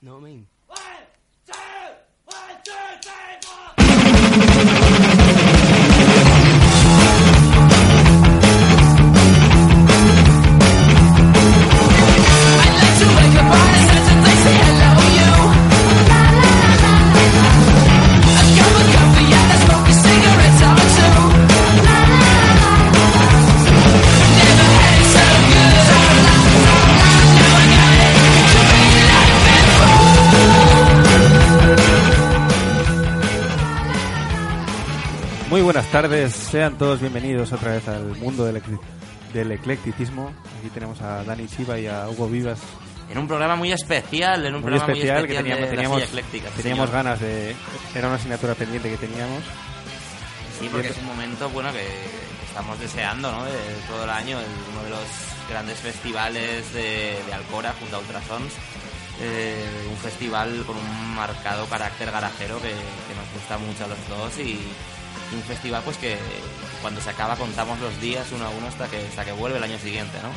No, man. Muy buenas tardes, sean todos bienvenidos otra vez al mundo del, del eclecticismo. Aquí tenemos a Dani Chiva y a Hugo Vivas. En un programa muy especial, en un Muy programa especial muy que especial teníamos, de teníamos, la silla ecléctica, sí, teníamos señor. ganas de... Era una asignatura pendiente que teníamos. Sí, porque es un momento bueno que, que estamos deseando, ¿no? De todo el año, uno de los grandes festivales de, de Alcora junto a Ultrasons. Eh, un festival con un marcado carácter garajero que, que nos gusta mucho a los dos y un festival pues que cuando se acaba contamos los días uno a uno hasta que hasta que vuelve el año siguiente, ¿no?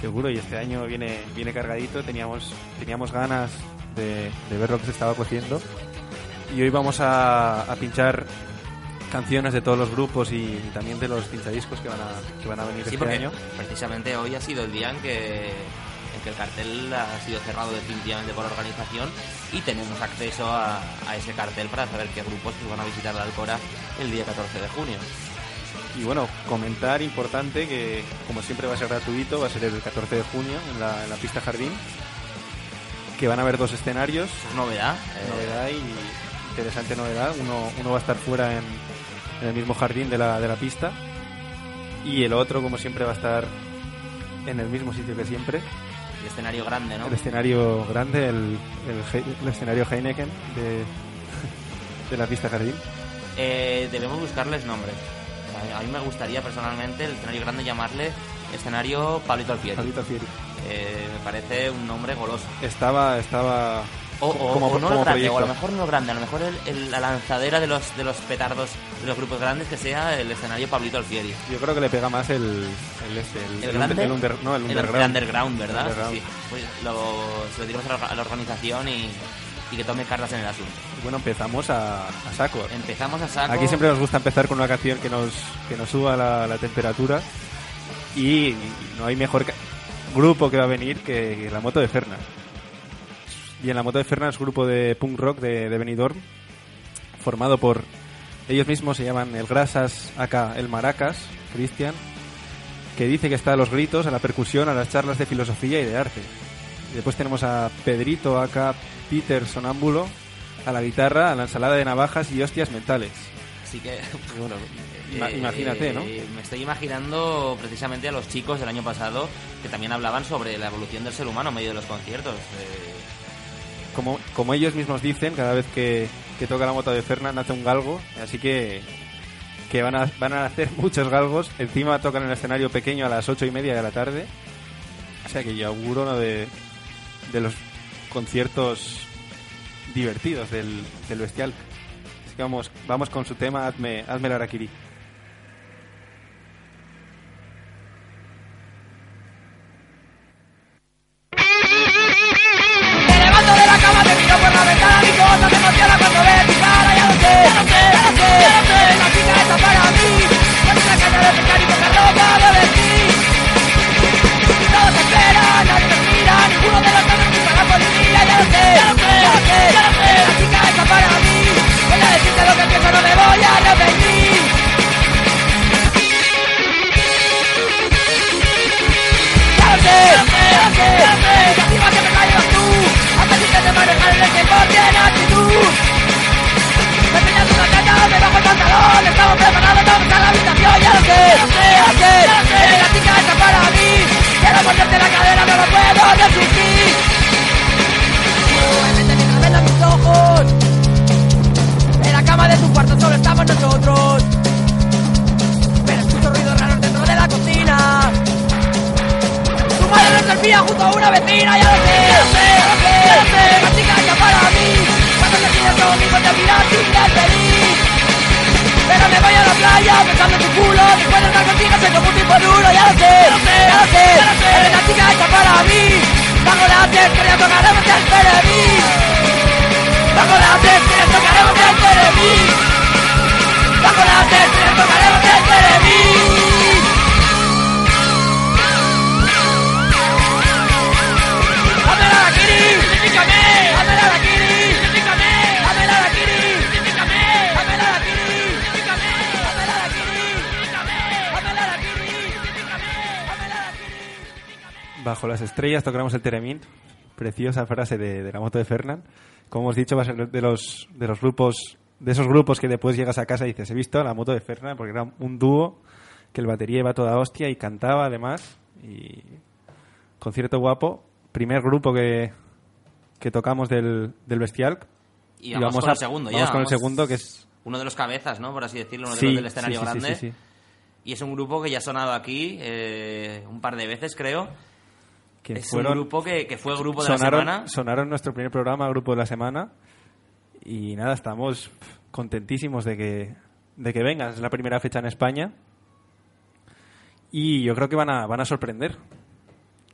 Seguro, y este año viene, viene cargadito. Teníamos, teníamos ganas de, de ver lo que se estaba cociendo. Y hoy vamos a, a pinchar canciones de todos los grupos y, y también de los pinchadiscos que van a, que van a venir Sí, este año. precisamente hoy ha sido el día en que, en que el cartel ha sido cerrado definitivamente por organización y tenemos acceso a, a ese cartel para saber qué grupos pues, van a visitar la Alcora el día 14 de junio. Y bueno, comentar importante que, como siempre, va a ser gratuito, va a ser el 14 de junio en la, en la pista Jardín, que van a haber dos escenarios, Es novedad. eh, novedad y interesante novedad. Uno, uno va a estar fuera en, en el mismo jardín de la, de la pista y el otro, como siempre, va a estar en el mismo sitio que siempre, el escenario grande, ¿no? el escenario grande, el, el, escenario Heineken de, de la pista Jardín. Eh, debemos buscarles nombres. A, a mí me gustaría personalmente el escenario grande llamarle escenario Pablito Alfieri. Pablito Fieri. Eh, me parece un nombre goloso. Estaba, estaba O, o- como, o no como grande, proyecto. o a lo mejor no grande, a lo mejor el- el- la lanzadera de los, de los petardos de los grupos grandes que sea el escenario Pablito Alfieri. Yo creo que le pega más el el este, el, ¿El el grande? under- el under- no, el El, underground. el underground, ¿verdad? Underground. Sí. Pues lo, se lo diremos a la, a la organización y, y que tome cartas en el asunto. Bueno, empezamos a, a saco. Empezamos a saco. Aquí siempre nos gusta empezar con una canción que nos que nos suba la, la temperatura y no hay mejor grupo que va a venir que, que la moto de Fernas. Y en la moto de Fernas, grupo de punk rock de, de Benidorm, formado por ellos mismos se llaman el Grasas, acá el Maracas, Cristian, que dice que está a los gritos, a la percusión, a las charlas de filosofía y de arte. Y después tenemos a Pedrito, acá Peter Sonámbulo, a la guitarra, a la ensalada de navajas y hostias mentales. Así que. Bueno, eh, imagínate, ¿no? Me estoy imaginando precisamente a los chicos del año pasado que también hablaban sobre la evolución del ser humano en medio de los conciertos. Eh, Como, como ellos mismos dicen, cada vez que, que toca la moto de Fernan nace un galgo, así que, que van, a, van a hacer muchos galgos. Encima tocan en el escenario pequeño a las ocho y media de la tarde. O sea que yo auguro uno de, de los conciertos divertidos del, del bestial. Así que vamos, vamos con su tema, hazme, hazme el araquiri. Me emociona cuando ves mi cara, ya lo sé, ya lo sé, ya lo sé, ya lo la chica está para mí, con una caña de pescar y poca ropa de vestir. Todos esperan, nadie nos mira, ninguno de los dos nos gusta la policía, ya lo sé, ya lo sé, ya lo sé, ya lo la chica está para mí, voy a decirte lo que pienso, no me voy a arrepentir. Ya lo sé, ya lo sé, ya lo sé, ya lo sé, de manejar el que tiene actitud. Me peñas una teta, me bajo el pantalón, estamos preparados, vamos a la habitación, ya lo sé, ya lo sé, ya lo sé, la chica está para mí, quiero morderte la cadera, no lo puedo resistir. Muévete mientras velas mis ojos, en la cama de tu cuarto solo estamos nosotros, padre no servía junto a una vecina, ya lo sé, ya lo sé, ya lo sé, ya lo sé, la chica que para mí, cuando se tiene conmigo terminar sin ser feliz. Pero me voy a la playa pensando en tu culo, después de estar contigo soy como un tipo duro, ya lo sé, ya lo sé, ya lo sé, ya lo sé, eres la chica hecha para mí, bajo la trayectoria tocaremos el Telemín, bajo la trayectoria tocaremos el Telemín, bajo la trayectoria tocaremos perejil. las estrellas tocaremos el Teremín. Preciosa frase de, de la moto de Fernand. Como hemos dicho, va a ser de los, de los grupos, de esos grupos que después llegas a casa y dices, he visto la moto de Fernand porque era un dúo que el batería iba toda hostia y cantaba además. Y concierto guapo. Primer grupo que, que tocamos del, del Bestial. Y vamos, con a- el segundo ya. vamos con el vamos- segundo que es... Uno de los cabezas, ¿no? Por así decirlo, uno de Sí, los del escenario sí, sí, grande. Y es un grupo que ya ha sonado aquí eh, un par de veces, creo. Que es fueron- un grupo que, que fue grupo de la sonaron, semana. sonaron nuestro primer programa, Grupo de la Semana. Y nada, estamos contentísimos de que, de que vengan. Es la primera fecha en España. Y yo creo que van a, van a sorprender.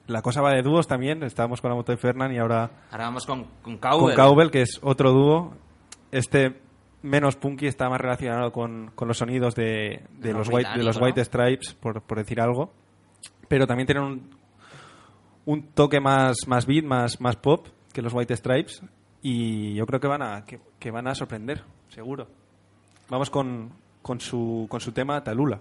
La cosa va de dúos también. Estábamos con la moto de Fernand y ahora Ahora vamos con, con con Cowbell. Cowbell, que es otro dúo. Este menos punky está más relacionado con, con los sonidos de, de Rock los, white, de los británico, White ¿no? Stripes, por, por decir algo. Pero también tienen un, un toque más, más beat, más, más pop que los White Stripes. Y yo creo que van a, que, van a sorprender, seguro. Vamos con, con, su, con su tema Talula.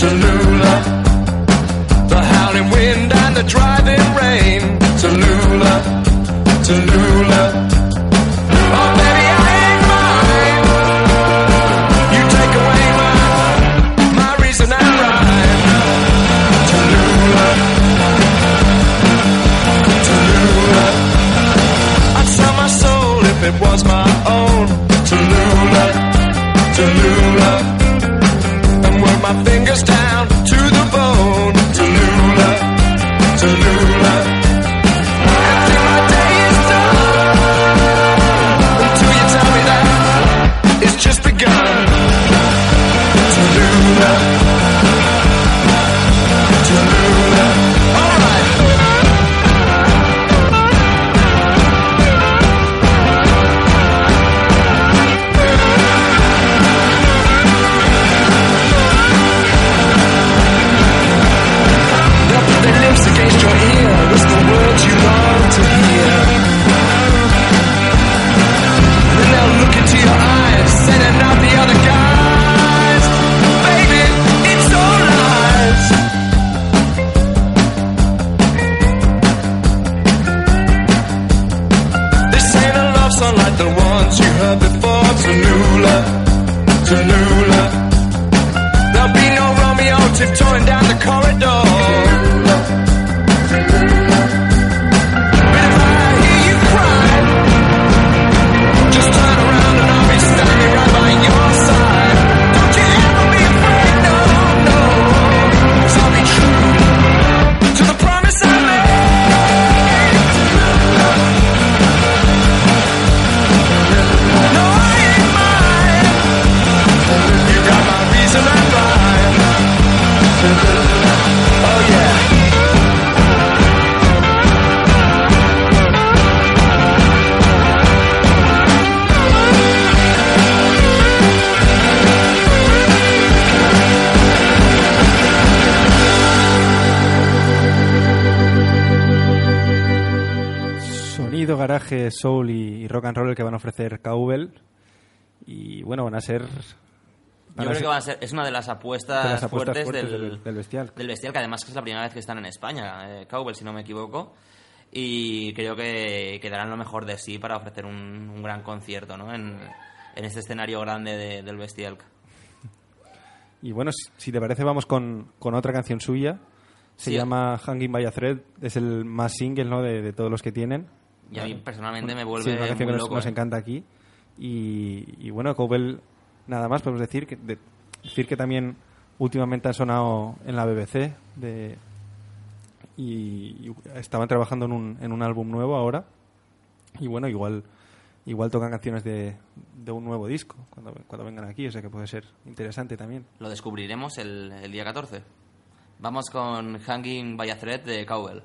Tallulah. The howling wind and the driving rain. Tallulah, Tallulah. Oh, baby, I ain't mine. You take away my, my reason rhyme. I'd sell my soul if it was my own. Tallulah, Tallulah. My fingers down to the bone. Tallulah, Tallulah. Until my day is done. Until you tell me that it's just begun. Tallulah. Rock and roll el que van a ofrecer Cowbell. Y bueno, van a ser... Yo van creo a ser que va a ser, es una de las apuestas, de las apuestas fuertes, fuertes del, del- del Bestial. del Bestial, que además es la primera vez que están en España, eh, Cowbell, si no me equivoco. Y creo que, que darán lo mejor de sí para ofrecer un, un gran concierto ¿no? en, en este escenario grande de- del Bestial. Y bueno, si- si te parece, vamos con, con otra canción suya. Se Sí. llama Hanging by a Thread. Es el más single ¿no? de, de todos los que tienen. Y a mí personalmente me vuelve Sí, una canción muy que nos, loco. nos ¿eh? encanta aquí. Y, y bueno, Cowbell, nada más podemos decir que, de- decir que también últimamente han sonado en la BBC de, y, y estaban trabajando en un, en un álbum nuevo ahora. Y bueno, igual igual tocan canciones de, de un nuevo disco cuando, cuando vengan aquí, o sea que puede ser interesante también. Lo descubriremos el, el día 14. Vamos con Hanging by a Thread de Cowbell.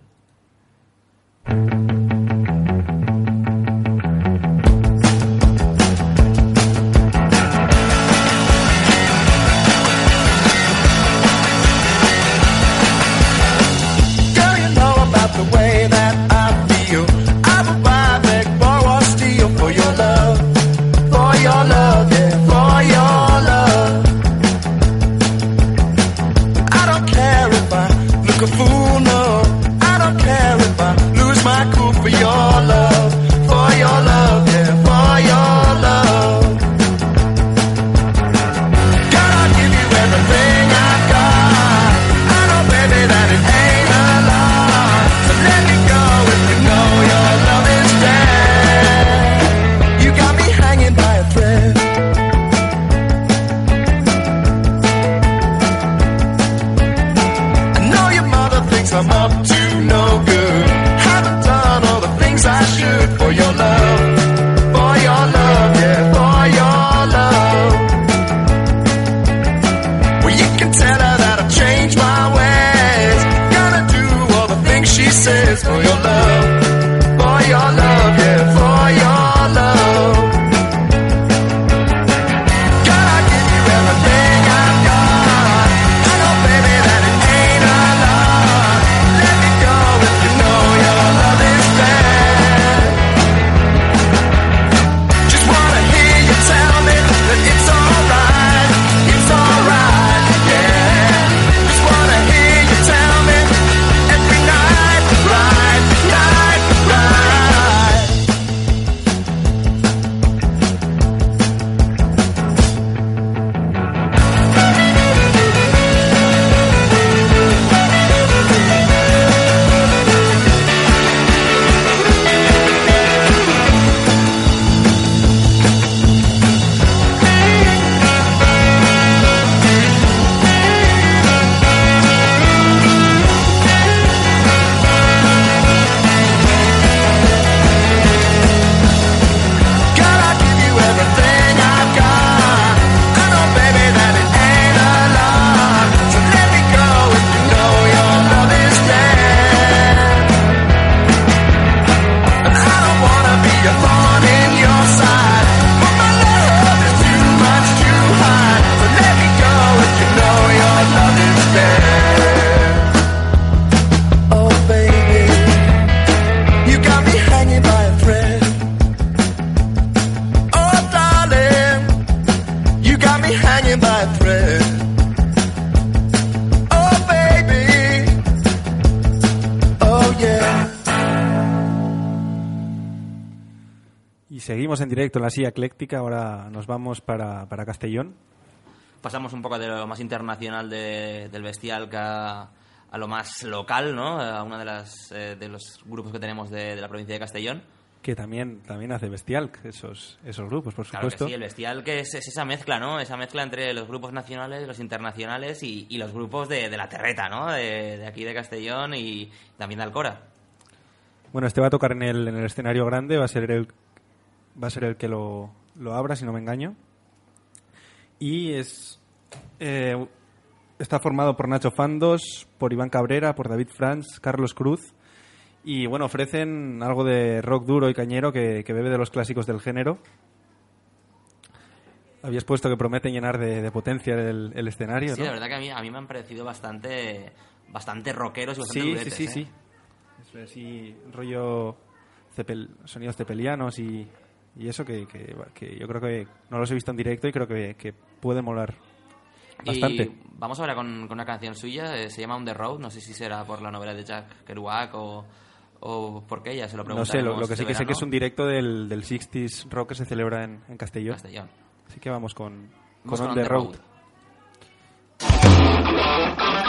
Y seguimos en directo en la silla ecléctica. Ahora nos vamos para, para Castellón. Pasamos un poco de lo más internacional de- del bestial que a, a lo más local, ¿no? A uno de, las, eh, de los grupos que tenemos de, de la provincia de Castellón. Que también, también hace Bestial, esos, esos grupos, por Claro que supuesto. sí, el bestial que es, es esa mezcla, ¿no? Esa mezcla entre los grupos nacionales, los internacionales y, y los grupos de, de la terreta, ¿no? De, de aquí de Castellón y también de Alcora. Bueno, este va a tocar en el, en el escenario grande, va a ser el, va a ser el que lo, lo abra, si no me engaño. Y es eh, está formado por Nacho Fandos, por Iván Cabrera, por David Franz, Carlos Cruz. Y bueno, ofrecen algo de rock duro y cañero que, que bebe de los clásicos del género. Habías puesto que prometen llenar de, de potencia el, el escenario, Sí, ¿no? la verdad que a mí, a mí me han parecido bastante, bastante rockeros y bastante Sí, sí, duretes, sí, ¿eh? sí. Eso es así, rollo cepel- sonidos cepelianos y, y eso que, que- que yo creo que no los he visto en directo y creo que, que puede molar bastante. Y vamos ahora con, con una canción suya, eh, se llama On the Road, no sé si será por la novela de Jack Kerouac o, o por qué, ya se lo No sé, lo, lo que sí que sé que es un directo del, del 60s Rock que se celebra en, en Castellón. Castellón. Así que vamos con, Vamos con con On the Road. I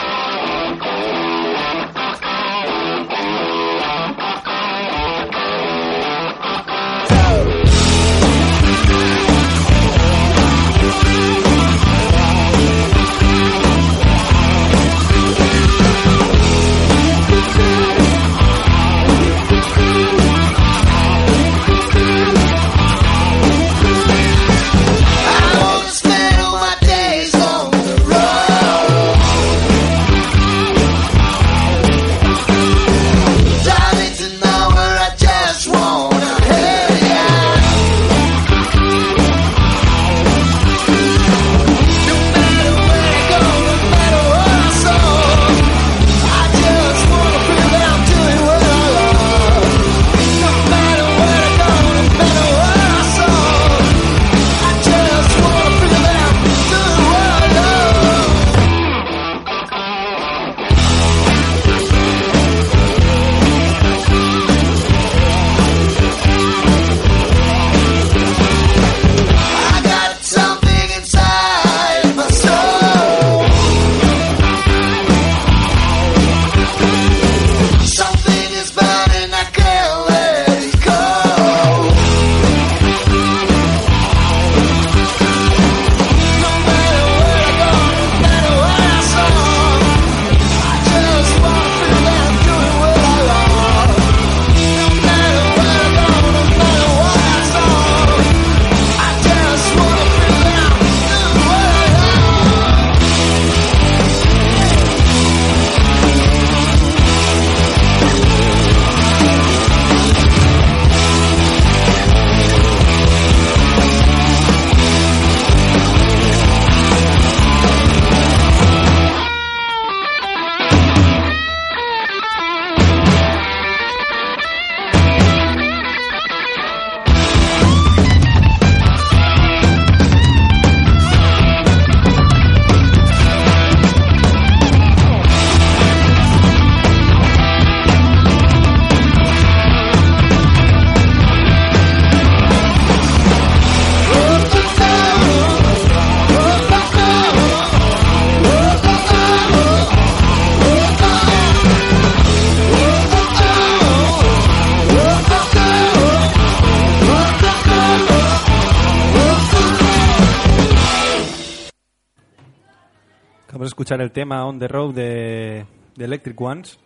escuchar el tema On the Road de, de Electric Ones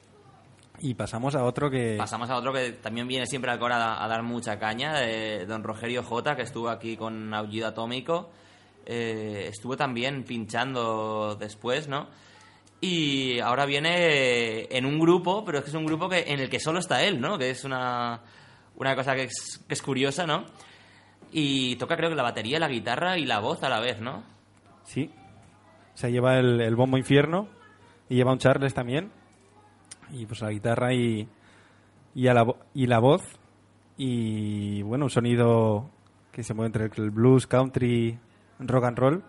y pasamos a otro que... Pasamos a otro que también viene siempre al Cora a, dar mucha caña, de don Rogerio J, que estuvo aquí con Aullido Atómico. Eh, estuvo también pinchando después, ¿no? Y ahora viene en un grupo, pero es que es un grupo que, en el que solo está él, ¿no? Que es una, una cosa que es, que es curiosa, ¿no? Y toca creo que la batería, la guitarra y la voz a la vez, ¿no? Sí. Se lleva el, el bombo infierno y lleva un Charles también. Y pues la guitarra y, y, a la, y la voz. Y bueno, un sonido que se mueve entre el blues, country, rock and roll.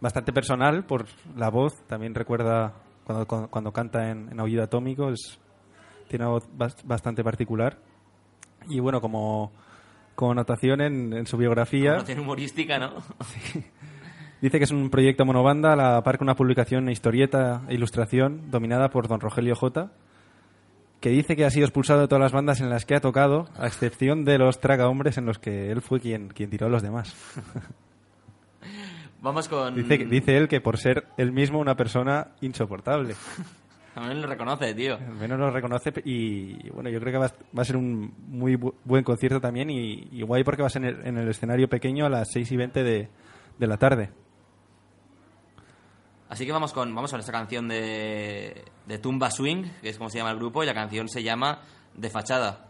Bastante personal por la voz. También recuerda cuando, cuando, cuando canta en, en Aullido Atómico. Es, tiene una voz bas- bastante particular. Y bueno, como, como anotación en, en su biografía... Tiene humorística, ¿no? Dice que es un proyecto monobanda a la par que una publicación, historieta e ilustración dominada por don Rogelio J, que dice que ha sido expulsado de todas las bandas en las que ha tocado, a excepción de los Traga Hombres en los que él fue quien, quien tiró a los demás. Vamos con... Dice, dice él que por ser él mismo una persona insoportable. También lo reconoce, tío. Al menos lo reconoce y bueno, yo creo que va, a- va a ser un muy bu- buen concierto también y, y guay porque va a ser en el, en el escenario pequeño a las 6 y 20 de, de la tarde. Así que vamos con, vamos con esta canción de, de Tumba Swing, que es como se llama el grupo, y la canción se llama De Fachada.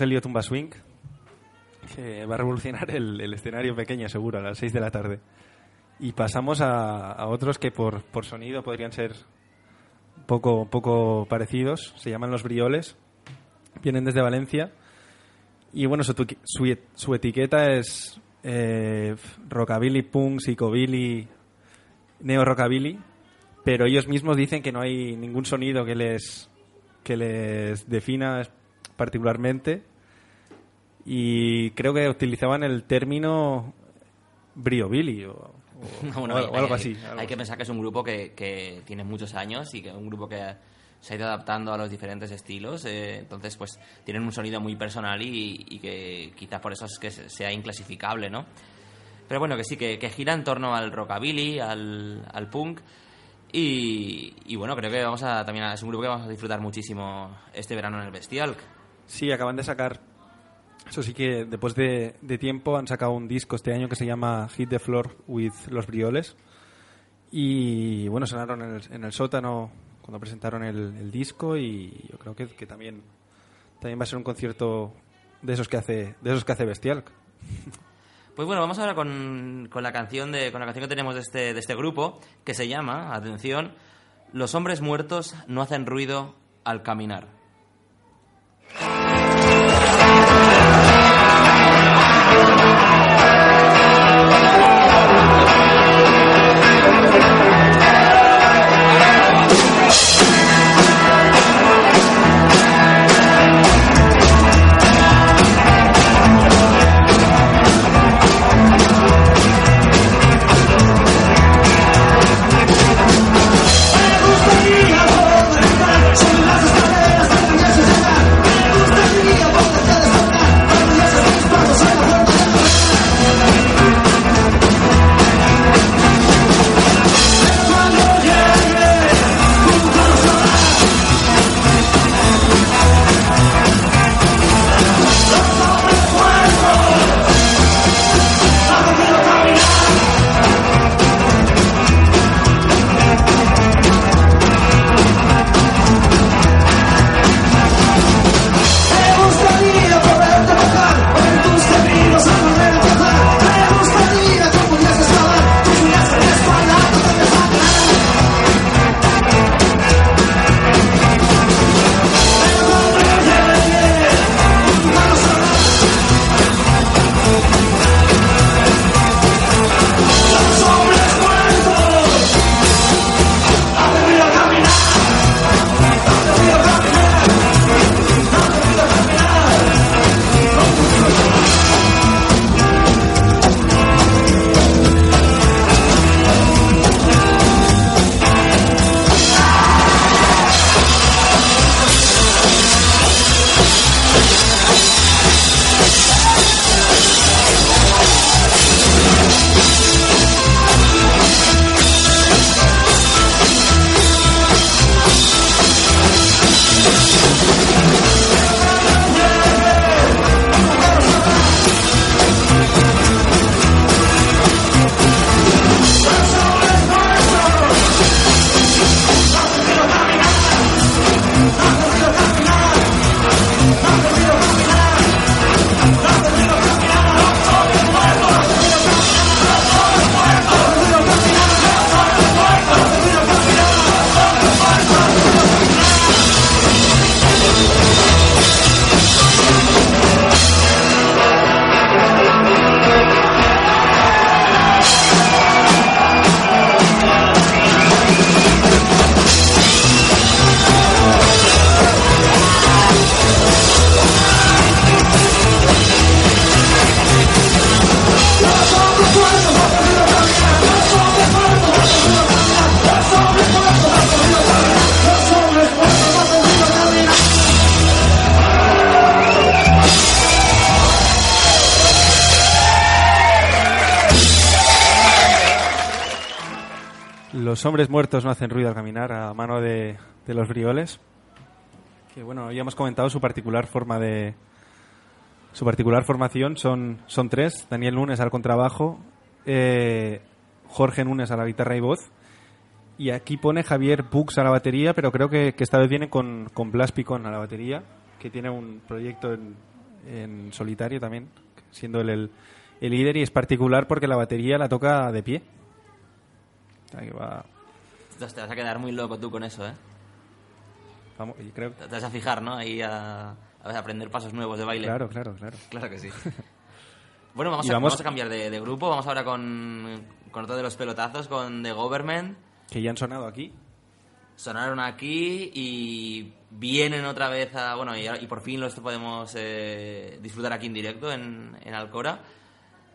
Rogelio Tumba Swing. que va a revolucionar el, el escenario pequeño, seguro, a las 6 de la tarde. Y pasamos a, a otros que por, por sonido podrían ser poco, poco parecidos. Se llaman Los Brioles. Vienen desde Valencia. Y bueno, su, su, e- su etiqueta es eh, rockabilly, punk, psicobilly, neo rockabilly. Pero ellos mismos dicen que no hay ningún sonido que les, que les defina particularmente. Y creo que utilizaban el término briobilly o, o- Bueno, o hay, algo, algo hay- así. hay algo que pensar que es un grupo que, que tiene muchos años y que es un grupo que se ha ido adaptando a los diferentes estilos. eh, entonces, pues tienen un sonido muy personal y, y que quizás por eso es que se- sea inclasificable, ¿no? Pero bueno, que sí, que, que gira en torno al rockabilly, al, al punk. Y, y bueno, creo que vamos a también es un grupo que vamos a disfrutar muchísimo este verano en el Bestial. Sí, acaban de sacar. Eso sí que después de, tiempo han sacado un disco este año que se llama Hit the Floor with Los Brioles. Y bueno, sonaron en el, en el sótano cuando presentaron el, el disco y yo creo que, que también, también va a ser un concierto de esos que hace, de esos que hace Bestial. Pues bueno, vamos ahora con, con la canción de, con la canción que tenemos de este, de este grupo, que se llama, atención, Los hombres muertos no hacen ruido al caminar. Los hombres muertos no hacen ruido al caminar a mano de, los brioles. Que bueno, ya hemos comentado su particular forma de. Su particular formación son, son tres: Daniel Nunes al contrabajo, eh, Jorge Nunes a la guitarra y voz. Y aquí pone Javier Bux a la batería, pero creo que, que esta vez viene con, con Blas Picón a la batería, que tiene un proyecto en, en solitario también, siendo él el, el líder y es particular porque la batería la toca de pie. Que va, Te vas a quedar muy loco tú con eso, ¿eh? vamos, y creo, Te vas a fijar, ¿no? Ahí a, a aprender pasos nuevos de baile. claro, claro, claro. Claro que sí. Bueno, vamos, a, vamos- vamos a cambiar de, de grupo. Vamos ahora con, con otro de los pelotazos, con The Government. Que ya han sonado aquí. Sonaron aquí y vienen otra vez a... Bueno, y, y por fin los podemos eh, disfrutar aquí en directo, en, en Alcora.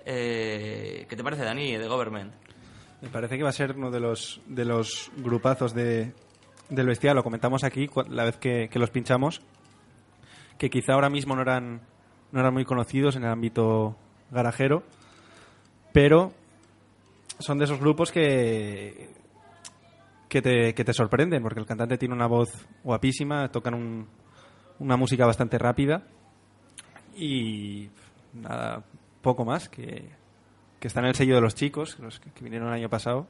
Eh, ¿Qué te parece, Dani, The Government? Me parece que va a ser uno de los, de los grupazos de, del bestial. Lo comentamos aquí la vez que, que los pinchamos. Que quizá ahora mismo no eran, no eran muy conocidos en el ámbito garajero. Pero son de esos grupos que, que, te, que te sorprenden. Porque el cantante tiene una voz guapísima. Tocan un- una música bastante rápida. Y nada, poco más. Que, que está en el sello de los chicos, los que, vinieron el año pasado.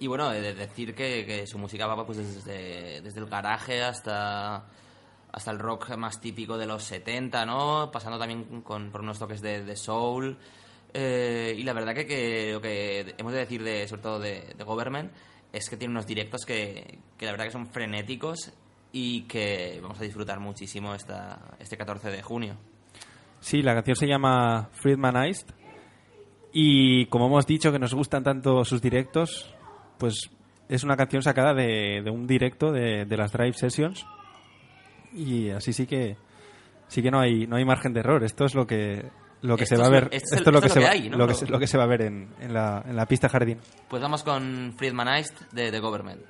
Y bueno, de de decir que, que su música va pues desde, desde el garaje hasta, hasta el rock más típico de los 70, ¿no? Pasando también con, por unos toques de, de soul. Eh, y la verdad que, que lo que hemos de decir, de, sobre todo de, de Government, es que tiene unos directos que, que la verdad que son frenéticos y que vamos a disfrutar muchísimo esta, este 14 de junio. Sí, la canción se llama Friedmanized. Y como hemos dicho que nos gustan tanto sus directos, pues es una canción sacada de, de un directo de, de las Drive Sessions. Y así sí que sí que no hay no hay margen de error. Esto es lo que lo que Esto se va a ver. esto es lo que se va a ver en, en la, en la pista jardín. Pues vamos con Friedmanized de The Government.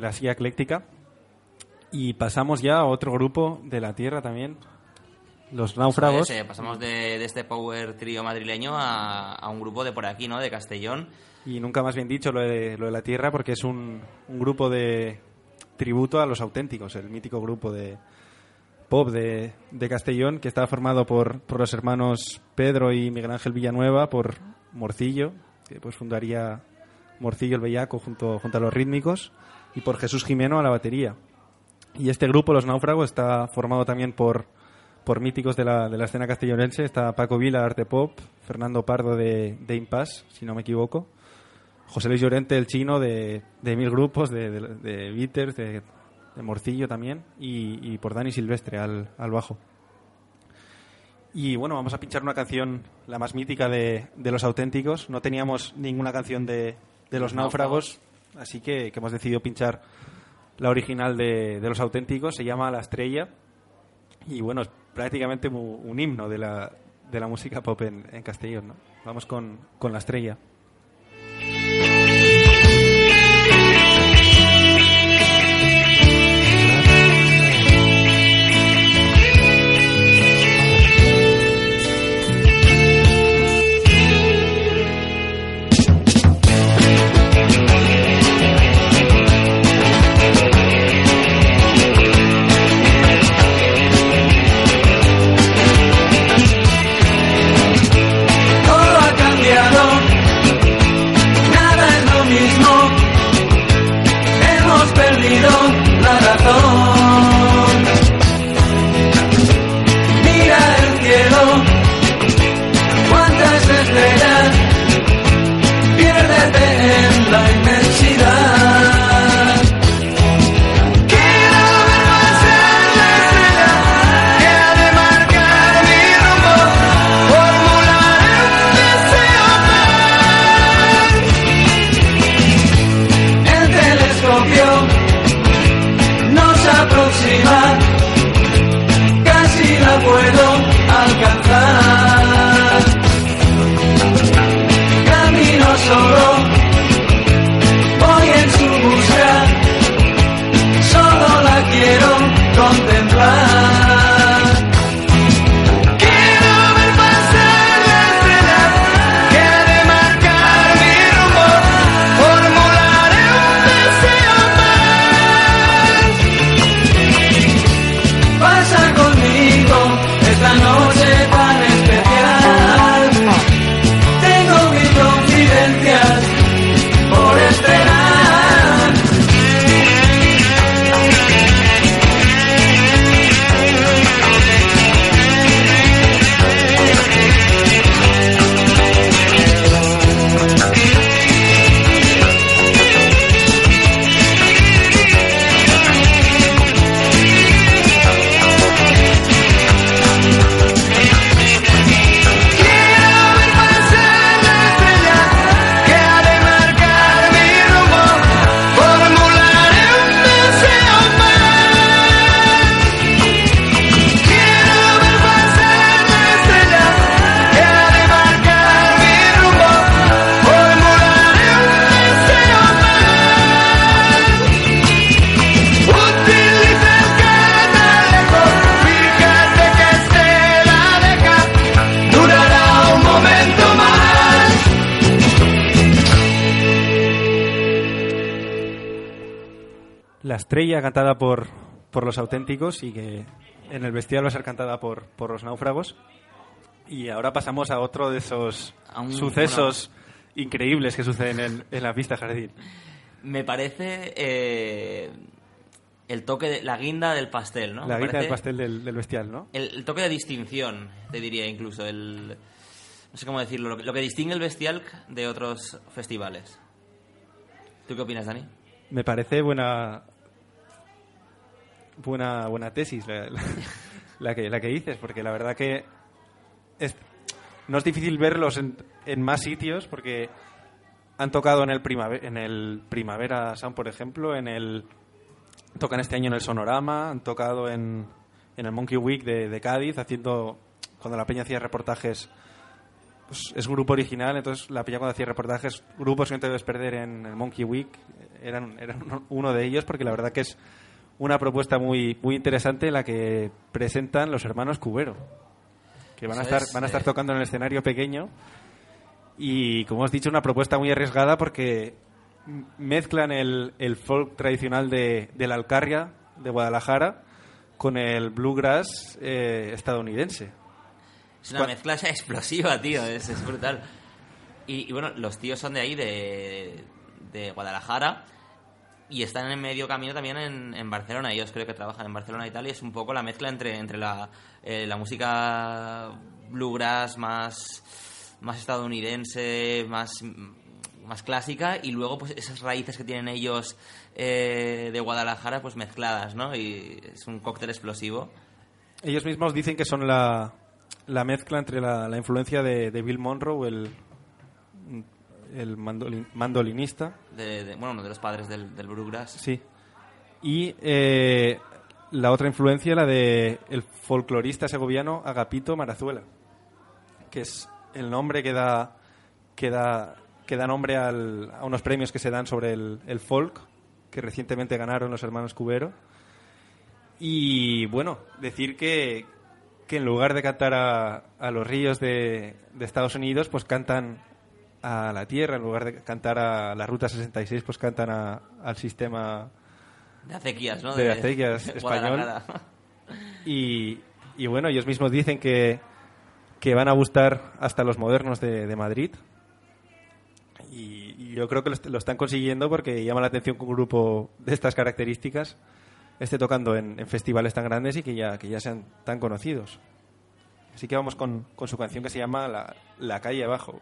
La silla ecléctica. Y pasamos ya a otro grupo de la Tierra también, los náufragos. Eh, pasamos de, de este power trío madrileño a, a un grupo de por aquí, ¿no? De Castellón. Y nunca más bien dicho lo de, lo de la Tierra porque es un, un grupo de tributo a los auténticos, el mítico grupo de pop de, de Castellón que estaba formado por, por los hermanos Pedro y Miguel Ángel Villanueva, por Morcillo, que pues fundaría Morcillo el Bellaco junto, junto a los rítmicos, y por Jesús Jimeno a la batería. Y este grupo, Los Náufragos, está formado también por, por míticos de la, de la escena castellonense. Está Paco Vila, Arte Pop, Fernando Pardo de, de Impasse, si no me equivoco. José Luis Llorente, el chino, de, de mil grupos, de, de, de Beaters, de de Morcillo también, y, y por Dani Silvestre al, al bajo. Y bueno, vamos a pinchar una canción, la más mítica de, Los Auténticos. No teníamos ninguna canción de Los Náufragos, así que, que hemos decidido pinchar la original de, Los Auténticos. Se llama La Estrella. Y bueno, es prácticamente un himno de la, de la música pop en, en Castellón. ¿no? Vamos con, con La Estrella. Cantada por, por los auténticos y que en el bestial va a ser cantada por, por los náufragos. Y ahora pasamos a otro de esos un- sucesos increíbles que suceden en, en la pista jardín. Me parece eh, el toque, de, la guinda del pastel, ¿no? la Me guita del pastel del, del bestial, ¿no? El, el toque de distinción, te diría incluso. El, no sé cómo decirlo. Lo que, lo que distingue el bestial de otros festivales. ¿Tú qué opinas, Dani? Me parece buena buena buena tesis la, la- la que la que dices, porque la verdad que es- no es difícil verlos en, en más sitios porque han tocado en el primavera en el Primavera Sound, por ejemplo, en el tocan este año en el Sonorama, han tocado en, en el Monkey Week de, de Cádiz haciendo cuando la peña hacía reportajes pues, es grupo original, entonces la peña cuando hacía reportajes, grupos que no te debes perder en el Monkey Week, eran, eran uno de ellos, porque la verdad que es una propuesta muy, muy interesante la que presentan los hermanos Cubero, que van a, estar, es, van a estar eh. tocando en el escenario pequeño y, como has dicho, una propuesta muy arriesgada porque mezclan el, el folk tradicional de, de la Alcarria, de Guadalajara, con el bluegrass eh, estadounidense. Es una mezcla explosiva, tío. Es, es brutal. Y, y bueno, los tíos son de ahí, de, de Guadalajara. Y están en medio camino también en, en Barcelona. Ellos creo que trabajan en Barcelona y tal. Y es un poco la mezcla entre, entre la, eh, la música bluegrass más, más estadounidense, más, más clásica y luego pues esas raíces que tienen ellos eh, de Guadalajara pues mezcladas, ¿no? Y es un cóctel explosivo. Ellos mismos dicen que son la, la mezcla entre la, la influencia de, de Bill Monroe, el, el mandolin- mandolinista, De, de- bueno, uno de los padres del, del Bluegrass. sí, y eh, la otra influencia, la de el folclorista segoviano Agapito Marazuela, que es el nombre que da, que da, que da nombre al- a unos premios que se dan sobre el, el folk, que recientemente ganaron los hermanos Cubero. Y bueno, decir que, que en lugar de cantar a, a los ríos de, de Estados Unidos, pues cantan a la tierra, en lugar de cantar a la Ruta 66, pues cantan a- al sistema De acequias, ¿no? De acequias español. Y, y bueno, ellos mismos dicen que, que van a gustar hasta los modernos de, de Madrid. Y, y yo creo que lo están consiguiendo porque llama la atención que un grupo de estas características esté tocando en, en festivales tan grandes y que ya, que ya sean tan conocidos. Así que vamos con, con su canción que se llama La, la calle abajo.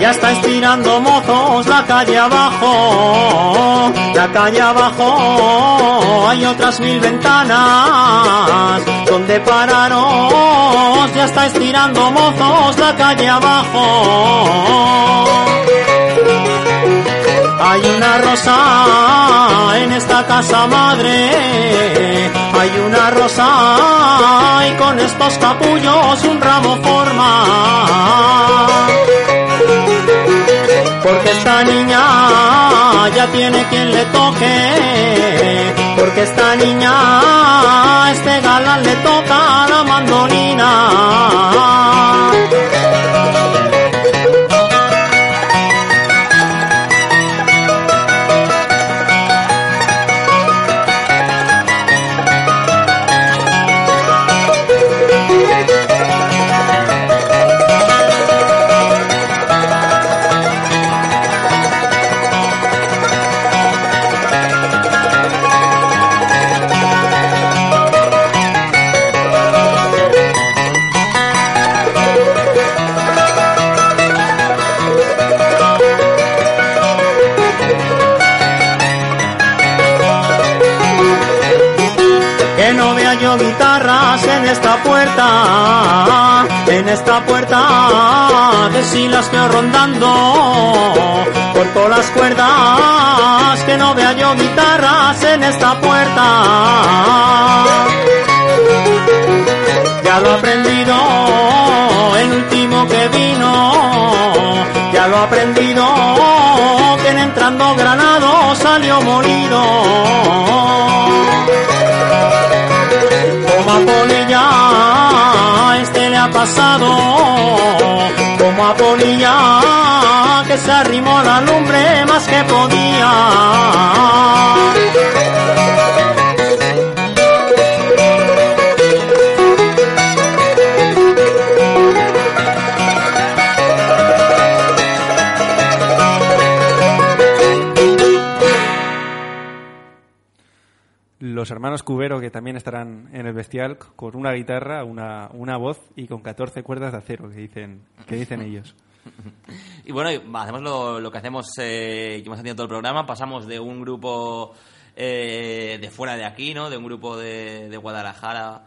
Ya está estirando mozos la calle abajo, la calle abajo hay otras mil ventanas donde pararos. Ya está estirando mozos la calle abajo. Hay una rosa en esta casa madre, hay una rosa y con estos capullos un ramo forma. Porque esta niña ya tiene quien le toque. Porque esta niña, este galán le toca la mandolina. Esta puerta, en esta puerta, que si las rondando, corto las cuerdas, que no vea yo guitarras en esta puerta. Ya lo he aprendido el último que vino, ya lo he aprendido que en entrando granado salió molido. A Polilla este le ha pasado, como a Polilla que se arrimó a la lumbre más que podía. Los hermanos Cubero, que también estarán en el bestial, con una guitarra, una, una voz y con 14 cuerdas de acero, que dicen, que dicen ellos. Y bueno, hacemos lo, lo que hacemos, eh, que hemos tenido todo el programa. Pasamos de un grupo eh, de fuera de aquí, ¿no? De un grupo de, de Guadalajara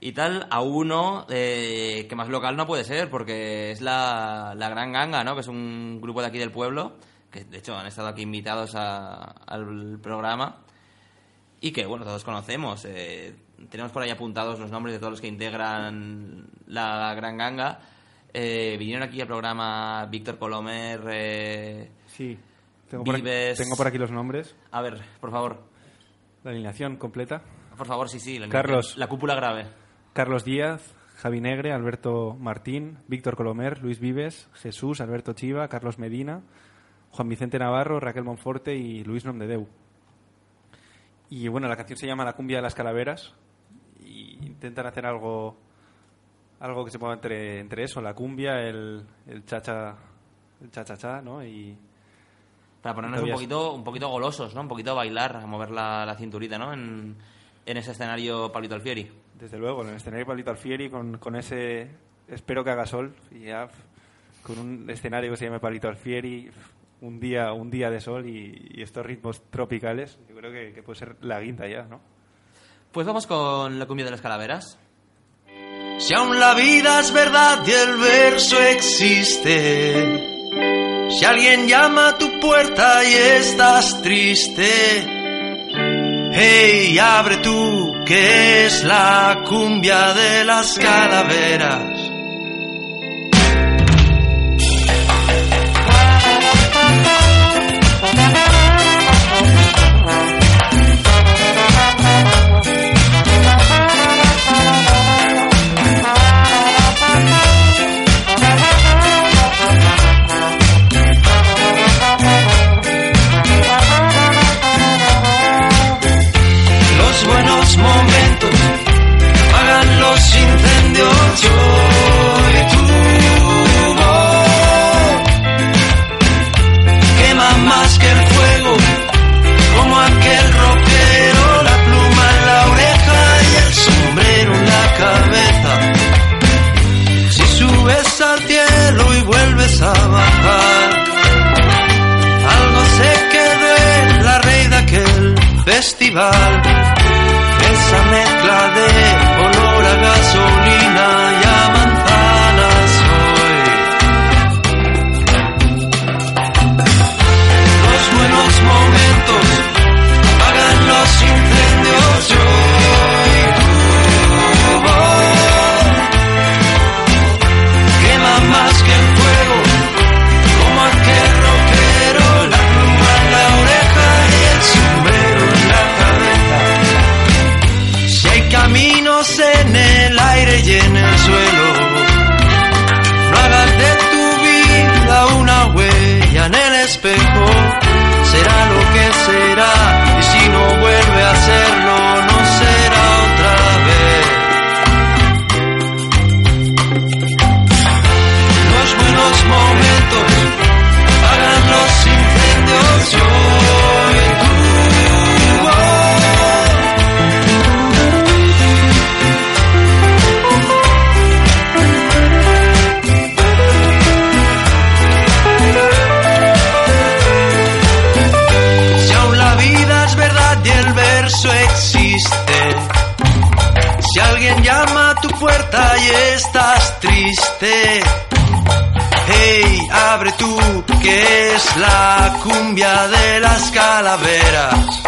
y tal, a uno eh, que más local no puede ser, porque es la, la Gran Ganga, ¿no? Que es un grupo de aquí del pueblo, que de hecho han estado aquí invitados a- al programa y que, bueno, todos conocemos. eh, tenemos por ahí apuntados los nombres de todos los que integran la Gran Ganga. Eh, vinieron aquí al programa Víctor Colomer. eh, Sí, tengo por, aquí, Vives. tengo por aquí los nombres, a ver, por favor. la alineación completa. Por favor, sí, sí. la- Carlos. La cúpula grave. Carlos Díaz, Javi Negre, Alberto Martín, Víctor Colomer, Luis Vives, Jesús, Alberto Chiva, Carlos Medina, Juan Vicente Navarro, Raquel Monforte y Luis Nomdedeu. Y bueno, la canción se llama La cumbia de las calaveras y intentan hacer algo algo que se ponga entre, entre eso, la cumbia, el, el chacha el cha cha cha, ¿no? Y, Para ponernos un poquito, un poquito golosos, ¿no? Un poquito a bailar, a mover la, la cinturita, ¿no? En, en ese escenario Pablito Alfieri. Desde luego, en el escenario Pablito Alfieri, con, con ese espero que haga sol, y ya con un escenario que se llame Pablito Alfieri, un día, un día de sol y, estos ritmos tropicales, yo creo que, que puede ser la guinda ya, ¿no? Pues vamos con la cumbia de las calaveras. Si aún la vida es verdad y el verso existe, si alguien llama a tu puerta y estás triste, hey, abre tú, que es la cumbia de las calaveras. rival. Hey, abre tú, que es la cumbia de las calaveras.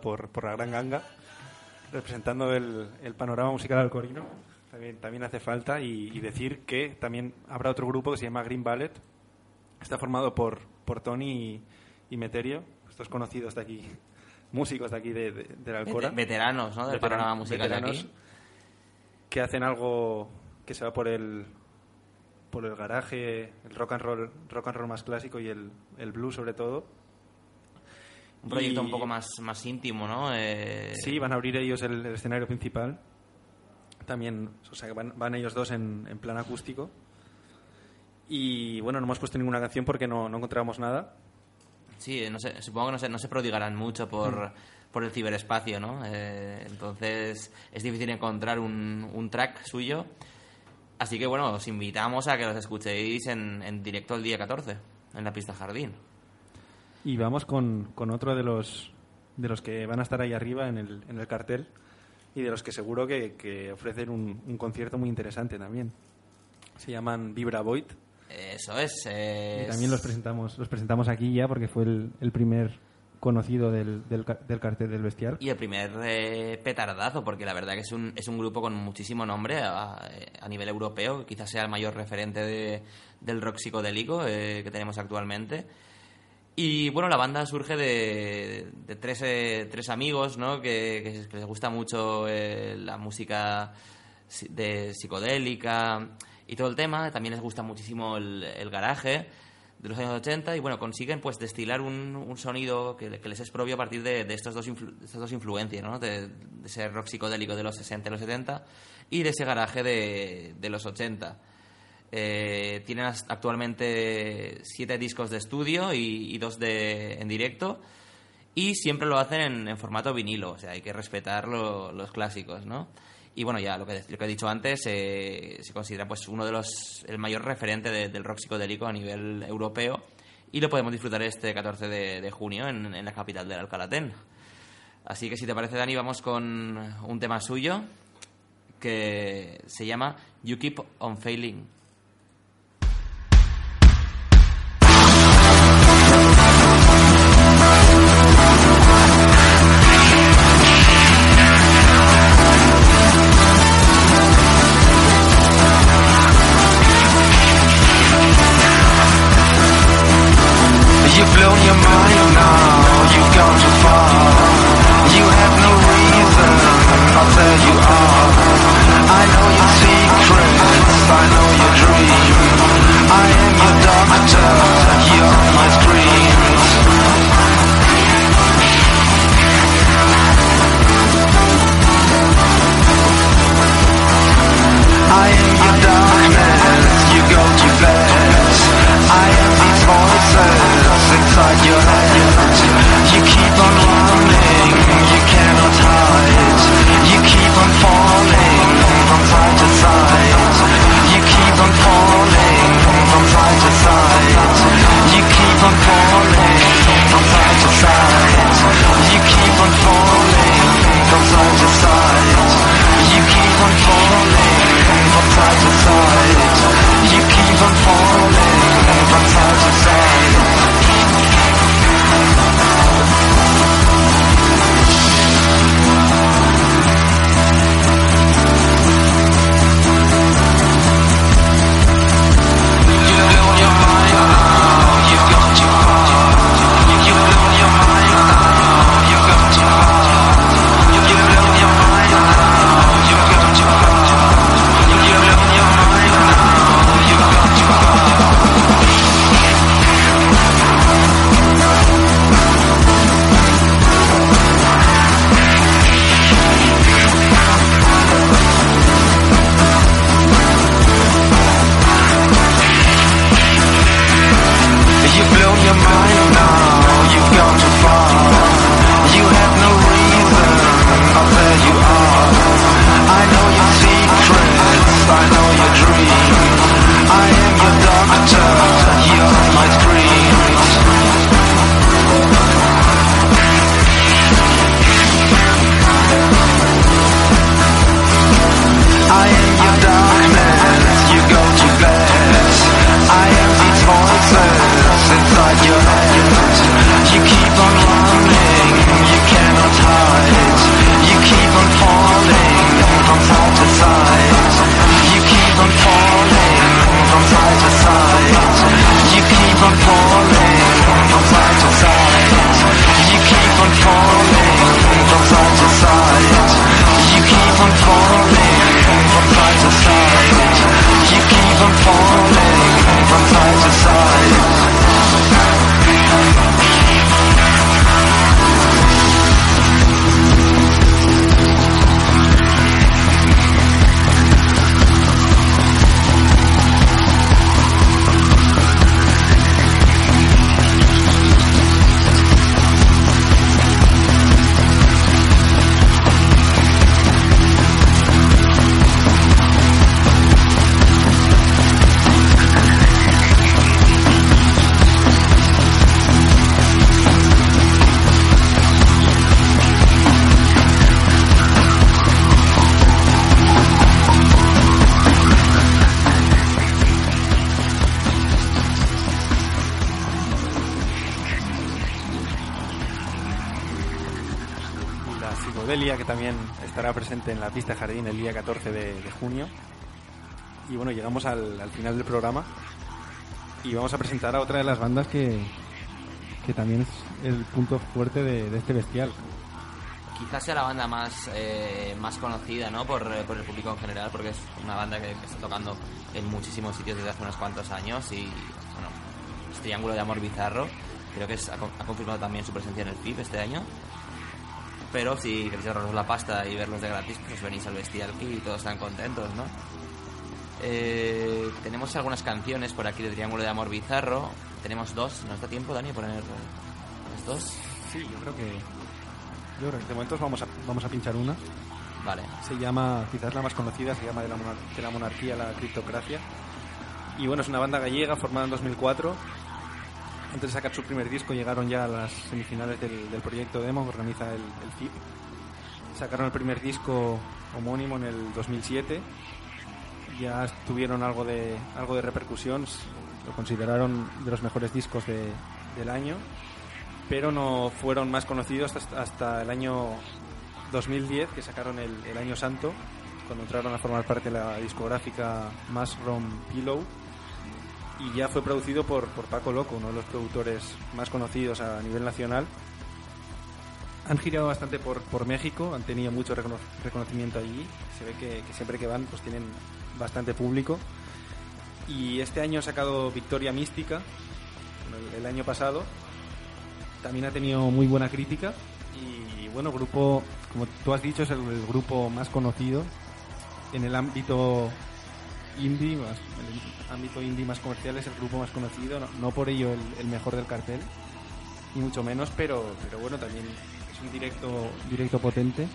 Por, por la gran ganga, representando el, el panorama musical alcorino. También, también hace falta y, y decir que también habrá otro grupo que se llama Green Ballet. Está formado por, por Tony y, y Meterio, estos conocidos de aquí, músicos de aquí de, de, de la Alcora. Vete- veteranos, ¿no? Del Veteran- panorama musical de aquí. Que hacen algo que se va por el por el garaje, el rock and roll, rock and roll más clásico y el, el blues sobre todo. Un proyecto Y- un poco más, más íntimo, ¿no? Eh, Sí, van a abrir ellos el, el escenario principal. También, o sea, van, van ellos dos en, en plan acústico. Y bueno, no hemos puesto ninguna canción porque no, no encontrábamos nada. Sí, no sé, supongo que no se, no se prodigarán mucho Mm. por, por el ciberespacio, ¿no? Eh, entonces es difícil encontrar un, un track suyo. Así que bueno, os invitamos a que los escuchéis en, en directo el día 14, en la pista Jardín. Y vamos con, con otro de los, de los que van a estar ahí arriba en el, en el cartel y de los que seguro que, que ofrecen un, un concierto muy interesante también. Se llaman Vibra Void Eso es. eh, y también los presentamos, los presentamos aquí ya porque fue el, el primer conocido del, del, ca- del cartel del bestial. Y el primer eh, petardazo, porque la verdad que es un, es un grupo con muchísimo nombre a, a nivel europeo, quizás sea el mayor referente de- del rock psicodélico eh, que tenemos actualmente. Y bueno, la banda surge de, de tres, eh, tres amigos, ¿no? Que, que les gusta mucho eh, la música si- de psicodélica y todo el tema. También les gusta muchísimo el, garaje de los años 80 y bueno, consiguen pues destilar un, un sonido que, que les es propio a partir de, de estos dos influ- de estas dos influencias, ¿no? De, de ese rock psicodélico de los 60 y los 70 y de ese garaje de, de los 80. Eh, tienen actualmente siete discos de estudio y, dos de, en directo. Y siempre lo hacen en, formato vinilo, o sea, hay que respetar lo- los clásicos, ¿no? Y bueno, ya lo que, lo que he dicho antes, eh, se considera pues uno de los, el mayor referente de- del rock psicodélico a nivel europeo y lo podemos disfrutar este 14 de, de junio en, en la capital del Alcalatén. Así que si te parece, Dani, vamos con un tema suyo que se llama You Keep on Failing. You've blown your mind now, you've gone too far. You have no reason, I'll you all. I know your secrets, I know your dreams. I am your doctor, you're voices inside your head. You keep on running, you cannot hide. You keep on falling from side to side. You keep on falling Lobelia, que también estará presente en la pista Jardín el día 14 de, de junio. Y bueno, llegamos al, al final del programa y vamos a presentar a otra de las bandas que, que también es el punto fuerte de, de este bestial. Quizás sea la banda más, eh, más conocida ¿no? por, eh, por el público en general, porque es una banda que, está tocando en muchísimos sitios desde hace unos cuantos años y bueno, es Triángulo de Amor Bizarro. Creo que es- ha, ha confirmado también su presencia en el FIP este año. Pero si queréis ahorraros la pasta y verlos de gratis, pues venís al Bestial y todos están contentos, ¿no? Eh, tenemos algunas canciones por aquí de Triángulo de Amor Bizarro. Tenemos dos. ¿Nos da tiempo, Dani, a poner las dos? Sí, yo creo que. Yo creo que de momento vamos a, vamos a pinchar una. Vale. Se llama, quizás la más conocida, se llama de la, monar- de la monarquía la criptocracia. Y bueno, es una banda gallega formada en 2004. Antes de sacar su primer disco llegaron ya a las semifinales del, del proyecto demo que organiza el, el FIP. Sacaron el primer disco homónimo en el 2007. Ya tuvieron algo de, algo de repercusión. Lo consideraron de los mejores discos de- del año. Pero no fueron más conocidos hasta, hasta el año 2010, que sacaron el, el Año Santo, cuando entraron a formar parte de la discográfica Mushroom Pillow. Y ya fue producido por, por Paco Loco, uno de los productores más conocidos a nivel nacional. Han girado bastante por, por México, han tenido mucho recono- reconocimiento allí. Se ve que, siempre que van pues tienen bastante público. Y este año ha sacado Victoria Mística, el, año pasado. También ha tenido muy buena crítica. Y bueno, grupo, como tú has dicho, es el, grupo más conocido en el ámbito indie, ámbito indie más comercial es el grupo más conocido, no, por ello el, mejor del cartel, ni mucho menos, pero, pero bueno, también es un directo, directo potente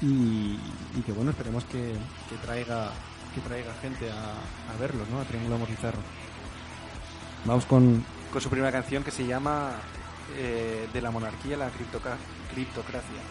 y, que bueno, esperemos que, que traiga que traiga gente a, a verlos, ¿no? A Triángulo Amor Bizarro. Vamos con, con su primera canción que se llama eh, De la monarquía la criptocracia.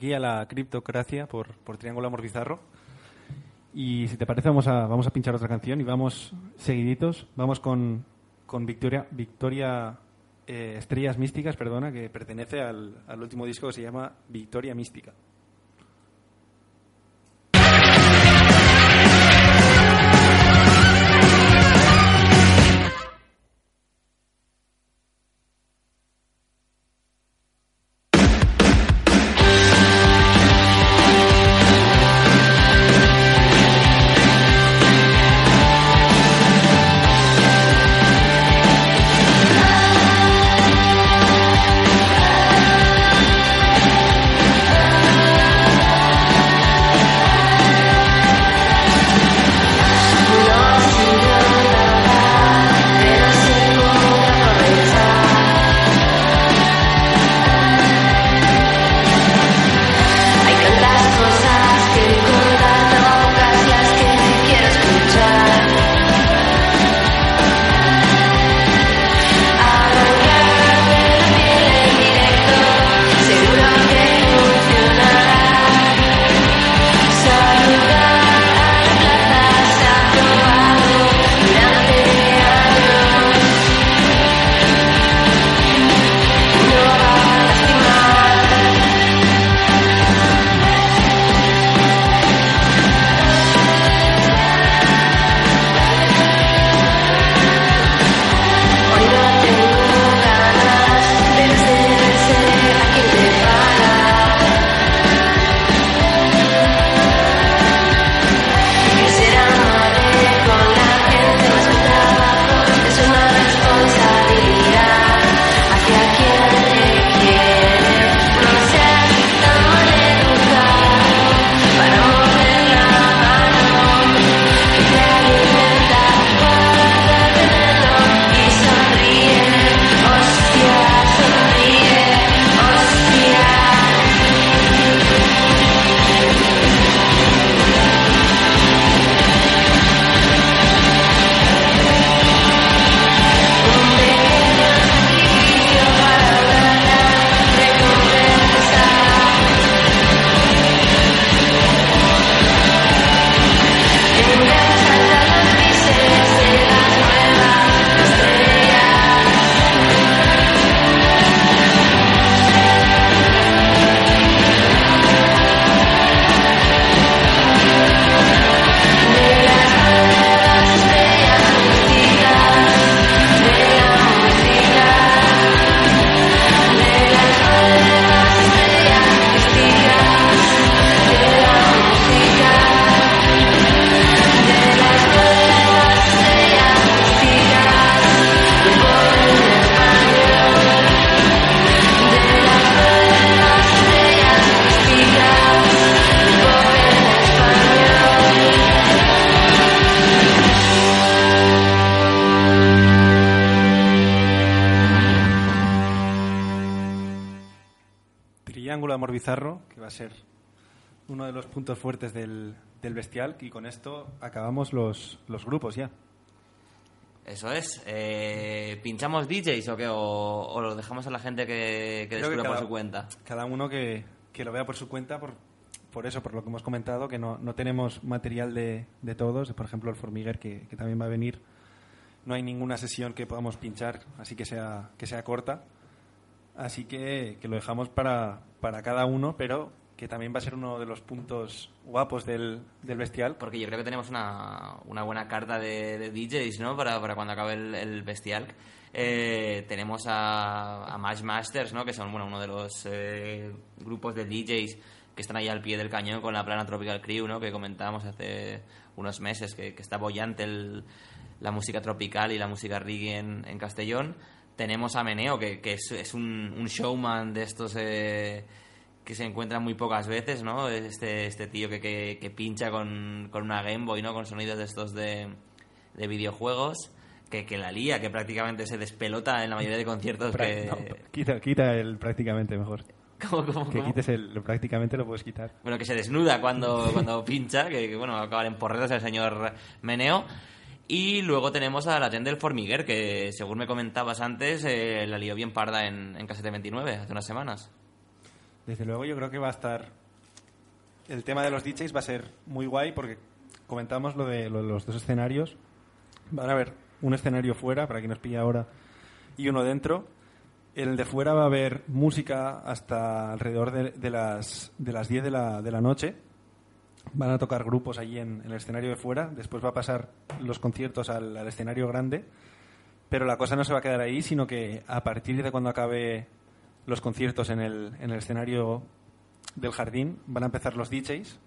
Monarquía a la criptocracia por, por Triángulo Amor Bizarro. Y si te parece, vamos a, vamos a pinchar otra canción y vamos seguiditos. Vamos con, con Victoria, Victoria eh, Estrellas Místicas, perdona, que pertenece al, al último disco que se llama Victoria Mística. Puntos fuertes del, del bestial. Y con esto acabamos los, los grupos ya. Eso es. Eh, ¿Pinchamos DJs o qué? ¿O, o lo dejamos a la gente que, que Creo que descubra por cada- su cuenta? Cada uno que, que lo vea por su cuenta, por, por eso, por lo que hemos comentado, que no, no tenemos material de, de todos. Por ejemplo, el Formiguer, que, que también va a venir. No hay ninguna sesión que podamos pinchar, así que sea, que sea corta. Así que, que lo dejamos para, para cada uno, pero que también va a ser uno de los puntos guapos del, del bestial. Porque yo creo que tenemos una, una buena carta de, de DJs, ¿no? Para, para cuando acabe el, el bestial. Eh, tenemos a, a Match Masters, ¿no? Que son, bueno, uno de los eh, grupos de DJs que están ahí al pie del cañón con la plana Tropical Crew, ¿no? Que comentábamos hace unos meses, que, que está bollante el- la música tropical y la música reggae en, en Castellón. Tenemos a Meneo, que, que es, es un, un showman de estos... eh, que se encuentra muy pocas veces, ¿no? Este, este tío que, que, que pincha con, con una Game Boy, ¿no? Con sonidos de estos de, de videojuegos, que, que la lía, que prácticamente se despelota en la mayoría de conciertos que... no, quita, quita el prácticamente mejor. ¿Cómo, cómo, Que cómo? quites el prácticamente lo puedes quitar. Bueno, que se desnuda cuando, cuando pincha, que, que, bueno, va a acabar en porretas el señor Meneo. Y luego tenemos a la del Formiguer, que según me comentabas antes, eh, la lió bien parda en, en Casete 29 hace unas semanas. Desde luego yo creo que va a estar... El tema de los DJs va a ser muy guay porque comentamos lo de, lo de los dos escenarios. Van a haber un escenario fuera, para quien nos pilla ahora, y uno dentro. El de fuera va a haber música hasta alrededor de, de las, de las 10 de la, de la noche. Van a tocar grupos allí en, en el escenario de fuera. Después va a pasar los conciertos al, al escenario grande. Pero la cosa no se va a quedar ahí, sino que a partir de cuando acabe los conciertos en el, en el escenario del jardín van a empezar los DJs.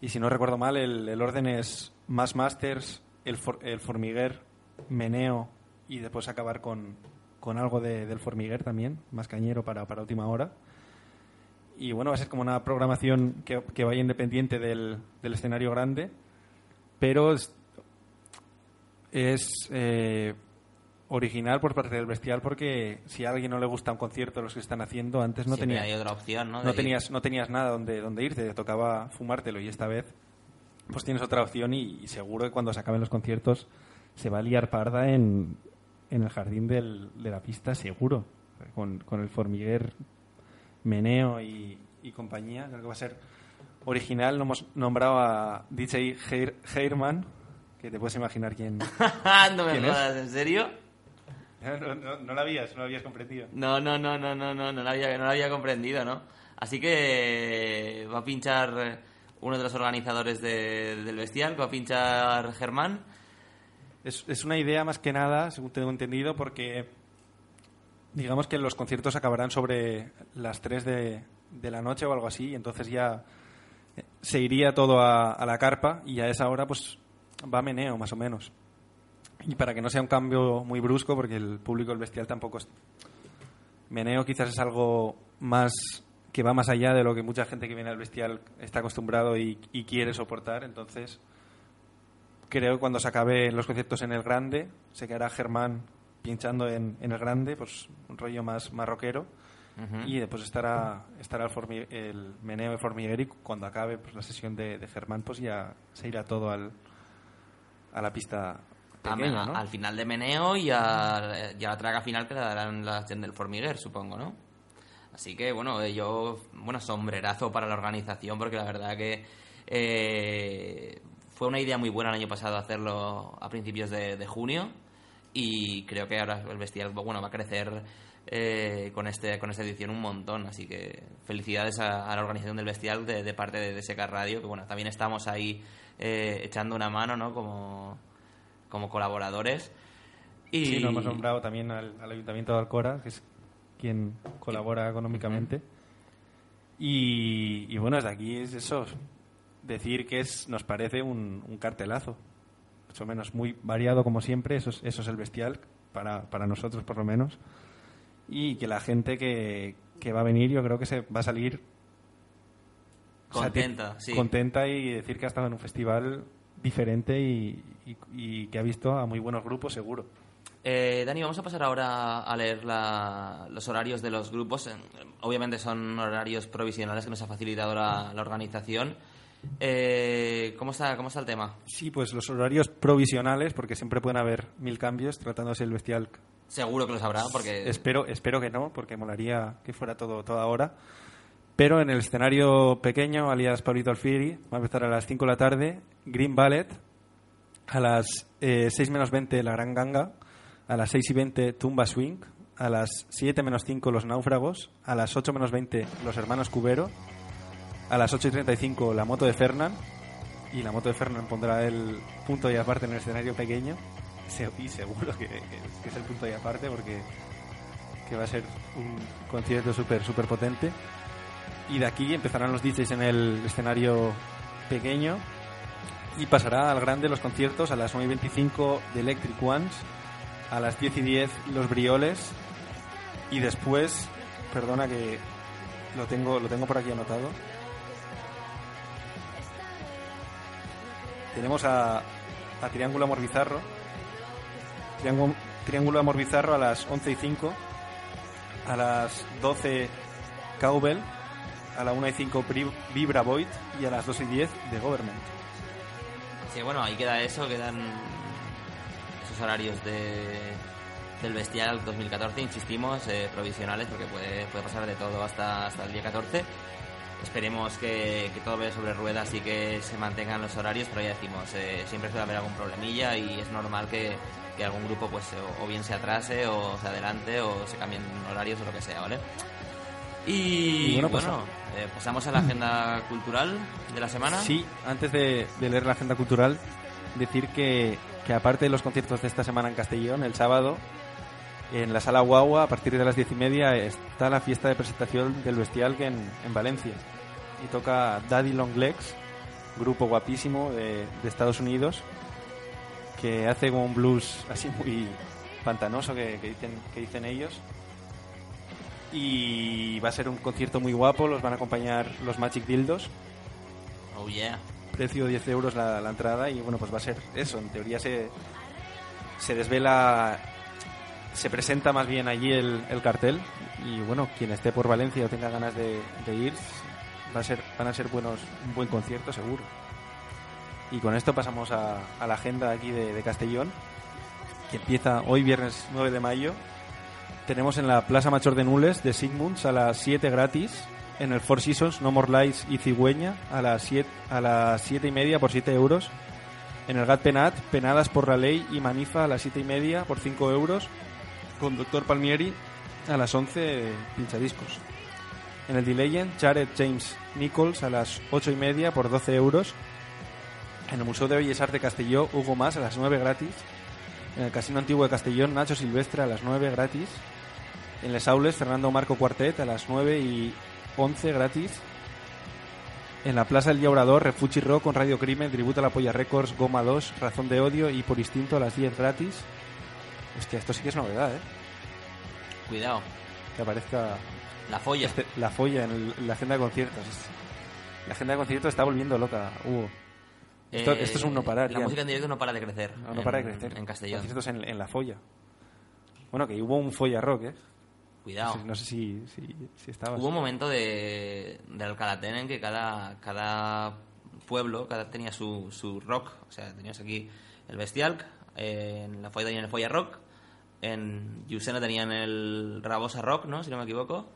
Y si no recuerdo mal, el, el orden es más masters, el, el formiguer, meneo y después acabar con, con algo de- del formiguer también, más cañero para, para última hora. Y bueno, va a ser como una programación que, que vaya independiente del, del escenario grande, pero es, es, eh, original por parte del bestial porque si a alguien no le gusta un concierto los que están haciendo, antes no Siempre tenía hay otra opción, ¿no? no tenías no tenías nada donde donde irte te tocaba fumártelo y esta vez pues tienes otra opción y, y seguro que cuando se acaben los conciertos se va a liar parda en, en el jardín del- de la pista seguro con, con el formiguer meneo y, y compañía creo que va a ser original no hemos nombrado a DJ Heir- Heirman que te puedes imaginar quién no me ¿Quién es? ¿en serio? no, no, no la habías no la habías comprendido No, no, no, no, no, no, no lo había, no lo había comprendido, ¿no? Así que va a pinchar eh, uno de los organizadores de- del Bestial, va a pinchar Germán. Es, es una idea más que nada, según tengo entendido, porque digamos que los conciertos acabarán sobre las 3 de, de la noche o algo así, y entonces ya eh, se iría todo a, a la carpa y a esa hora pues va a meneo más o menos. Y para que no sea un cambio muy brusco, porque el público del bestial tampoco es... Meneo quizás es algo más que va más allá de lo que mucha gente que viene al bestial está acostumbrado y, y quiere soportar, entonces creo que cuando se acabe los conciertos en el grande, se quedará Germán pinchando en, en el grande, pues un rollo más. Ujú. Y después estará, estará el, el meneo de Formigueri. Cuando acabe pues, la sesión de, de Germán, pues ya se irá todo al, a la pista Pequeña, a- ¿no? Al final de Meneo y a, y a la traga final que le darán la acción del Formiguer, supongo, ¿no? Así que, bueno, yo, bueno, sombrerazo para la organización porque la verdad que eh, fue una idea muy buena el año pasado hacerlo a principios de, de junio y creo que ahora el Bestial, bueno, va a crecer eh, con, este, con esta edición un montón. Así que felicidades a, a la organización del Bestial de, de parte de, de SK Radio, que bueno, también estamos ahí eh, echando una mano, ¿no? Como, como colaboradores. Y... Sí, nos hemos nombrado también al, al Ayuntamiento de Alcora, que es quien colabora económicamente. Y, y bueno, desde aquí es eso, decir que es nos parece un, un cartelazo. Más o menos muy variado como siempre, eso es, eso es el bestial, para, para nosotros por lo menos. Y que la gente que, que va a venir yo creo que se va a salir Contenta, sí. contenta y decir que ha estado en un festival diferente y, y- y que ha visto a muy buenos grupos seguro. Eh, Dani, vamos a pasar ahora a leer la- los horarios de los grupos. Obviamente son horarios provisionales que nos ha facilitado la, la organización. Eh, ¿cómo, está, ¿Cómo está el tema? Sí, pues los horarios provisionales, porque siempre pueden haber mil cambios tratándose el bestial. Seguro que lo sabrá, porque Espero, espero que no, porque molaría que fuera todo toda hora. Pero en el escenario pequeño, alias Pablito Alfieri, va a empezar a las 5 de la tarde, Green Ballet, a las eh, 6 menos 20 La Gran Ganga, a las 6 y 20 Tumba Swing, a las 7 menos 5 Los Náufragos, a las 8 menos 20 Los Hermanos Cubero, a las 8 y 35 La Moto de Fernán, y la moto de Fernán pondrá el punto y aparte en el escenario pequeño. Y seguro que- que es el punto y aparte porque que va a ser un concierto súper súper potente. Y de aquí empezarán los DJs en el escenario pequeño y pasará al grande los conciertos a las 9 y 25 de Electric Ones, a las 10 y 10 los Brioles y después, perdona que lo tengo, lo tengo por aquí anotado. Tenemos a, Triángulo Amor Bizarro. Triángulo, Triángulo Amor Bizarro a las 11 y 5. A las 12 Cowbell. A la 1 y 5 Bri- Vibra Void. Y a las 2 y 10 The Government. sí, bueno, ahí queda eso, quedan esos horarios de, del Bestial 2014, insistimos, eh, provisionales, porque puede, puede pasar de todo hasta, hasta el día 14. Esperemos que, que todo vaya sobre ruedas y que se mantengan los horarios, pero ya decimos, eh, siempre suele haber algún problemilla y es normal que, que algún grupo pues o, o bien se atrase o se adelante o se cambien horarios o lo que sea, ¿vale? Y, Y bueno, bueno, pues- eh, pasamos a la agenda cultural de la semana. Sí, antes de, de leer la agenda cultural, decir que, que aparte de los conciertos de esta semana en Castellón, el sábado, en la sala Guagua, a partir de las diez y media, está la fiesta de presentación del Bestial en, en Valencia. Y toca Daddy Long Legs, grupo guapísimo de, de Estados Unidos, que hace como un blues así muy pantanoso que, que dicen, que dicen ellos. Y va a ser un concierto muy guapo, los van a acompañar los Magic Dildos, Oh yeah. precio 10 euros la, la entrada y bueno, pues va a ser eso. En teoría se, se desvela, se presenta más bien allí el, el cartel y bueno, quien esté por Valencia o tenga ganas de, de ir, va a ser, van a ser buenos, un buen concierto seguro. Y con esto pasamos a, a la agenda aquí de, de Castellón, que empieza hoy viernes 9 de mayo. Tenemos en la Plaza Mayor de Nules de Sigmunds a las 7 gratis. En el Four Seasons, No More Lies y Cigüeña a las 7, a las 7 y media por 7 euros. En el Gat Penat, Penadas por la Ley y Manifa a las 7 y media por 5 euros. Con Doctor Palmieri a las 11 pinchadiscos. En el Dileyen, Jared James Nichols a las 8 y media por 12 euros. En el Museo de Bellas Artes Castelló, Hugo Más a las 9 gratis. En el Casino Antiguo de Castellón, Nacho Silvestre a las 9 gratis. En Les Aules, Fernando Marco Cuartet a las 9 y 11 gratis. En la Plaza del Llaurador, Refugi Rock con Radio Crimen, Tributo a la Polla Records, Goma 2, Razón de Odio y Por Instinto a las 10 gratis. Hostia, esto sí que es novedad, ¿eh? Cuidado. Que aparezca La folla. este- la folla en, el- en la agenda de conciertos. La agenda de conciertos está volviendo loca, Hugo. Esto, Eh, esto es un no parar. La ya. música en directo no para de crecer. No, no en- para de crecer. En Castellón. Conciertos en, en la folla. Bueno, que hubo un folla rock, ¿eh? Cuidado. No sé, no sé si, si, si estabas. Hubo un momento de, de Alcalatén en que cada, cada pueblo cada tenía su, su rock. O sea, tenías aquí el Bestial, eh, en la folla tenían el Folla Rock, en Yusena tenían el Rabosa Rock, ¿no? Si no me equivoco.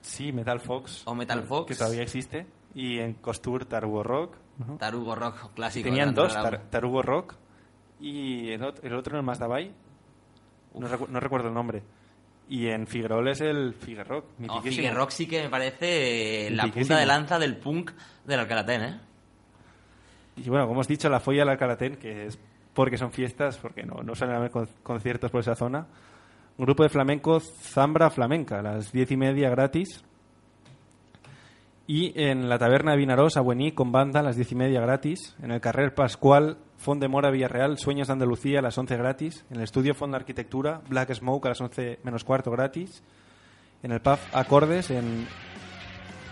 Sí, Metal Fox. O Metal Fox. Que todavía existe. Y en Costur, Tarugo Rock. ¿no? Tarugo Rock clásico. Tenían dos. Tar- Tarugo Rock. Y el otro, el otro en el Mazdabai. No, recu- no recuerdo el nombre. Y en Figuerol es el Figue Rock. No, sí que me parece eh, la punta de lanza del punk del Alcalatén, ¿eh? Y bueno, como hemos dicho, la folla del Alcalatén, que es porque son fiestas, porque no, no suelen haber con- conciertos por esa zona. Un grupo de flamenco, Zambra Flamenca, a las diez y media gratis. Y en la taberna de Vinarós, a Buení, con banda, a las diez y media gratis. En el Carrer Pascual, Font de Mora, Villarreal, Sueños de Andalucía, a las 11 gratis. En el estudio Font de Arquitectura, Black Smoke, a las 11 menos cuarto gratis. En el pub Acordes, en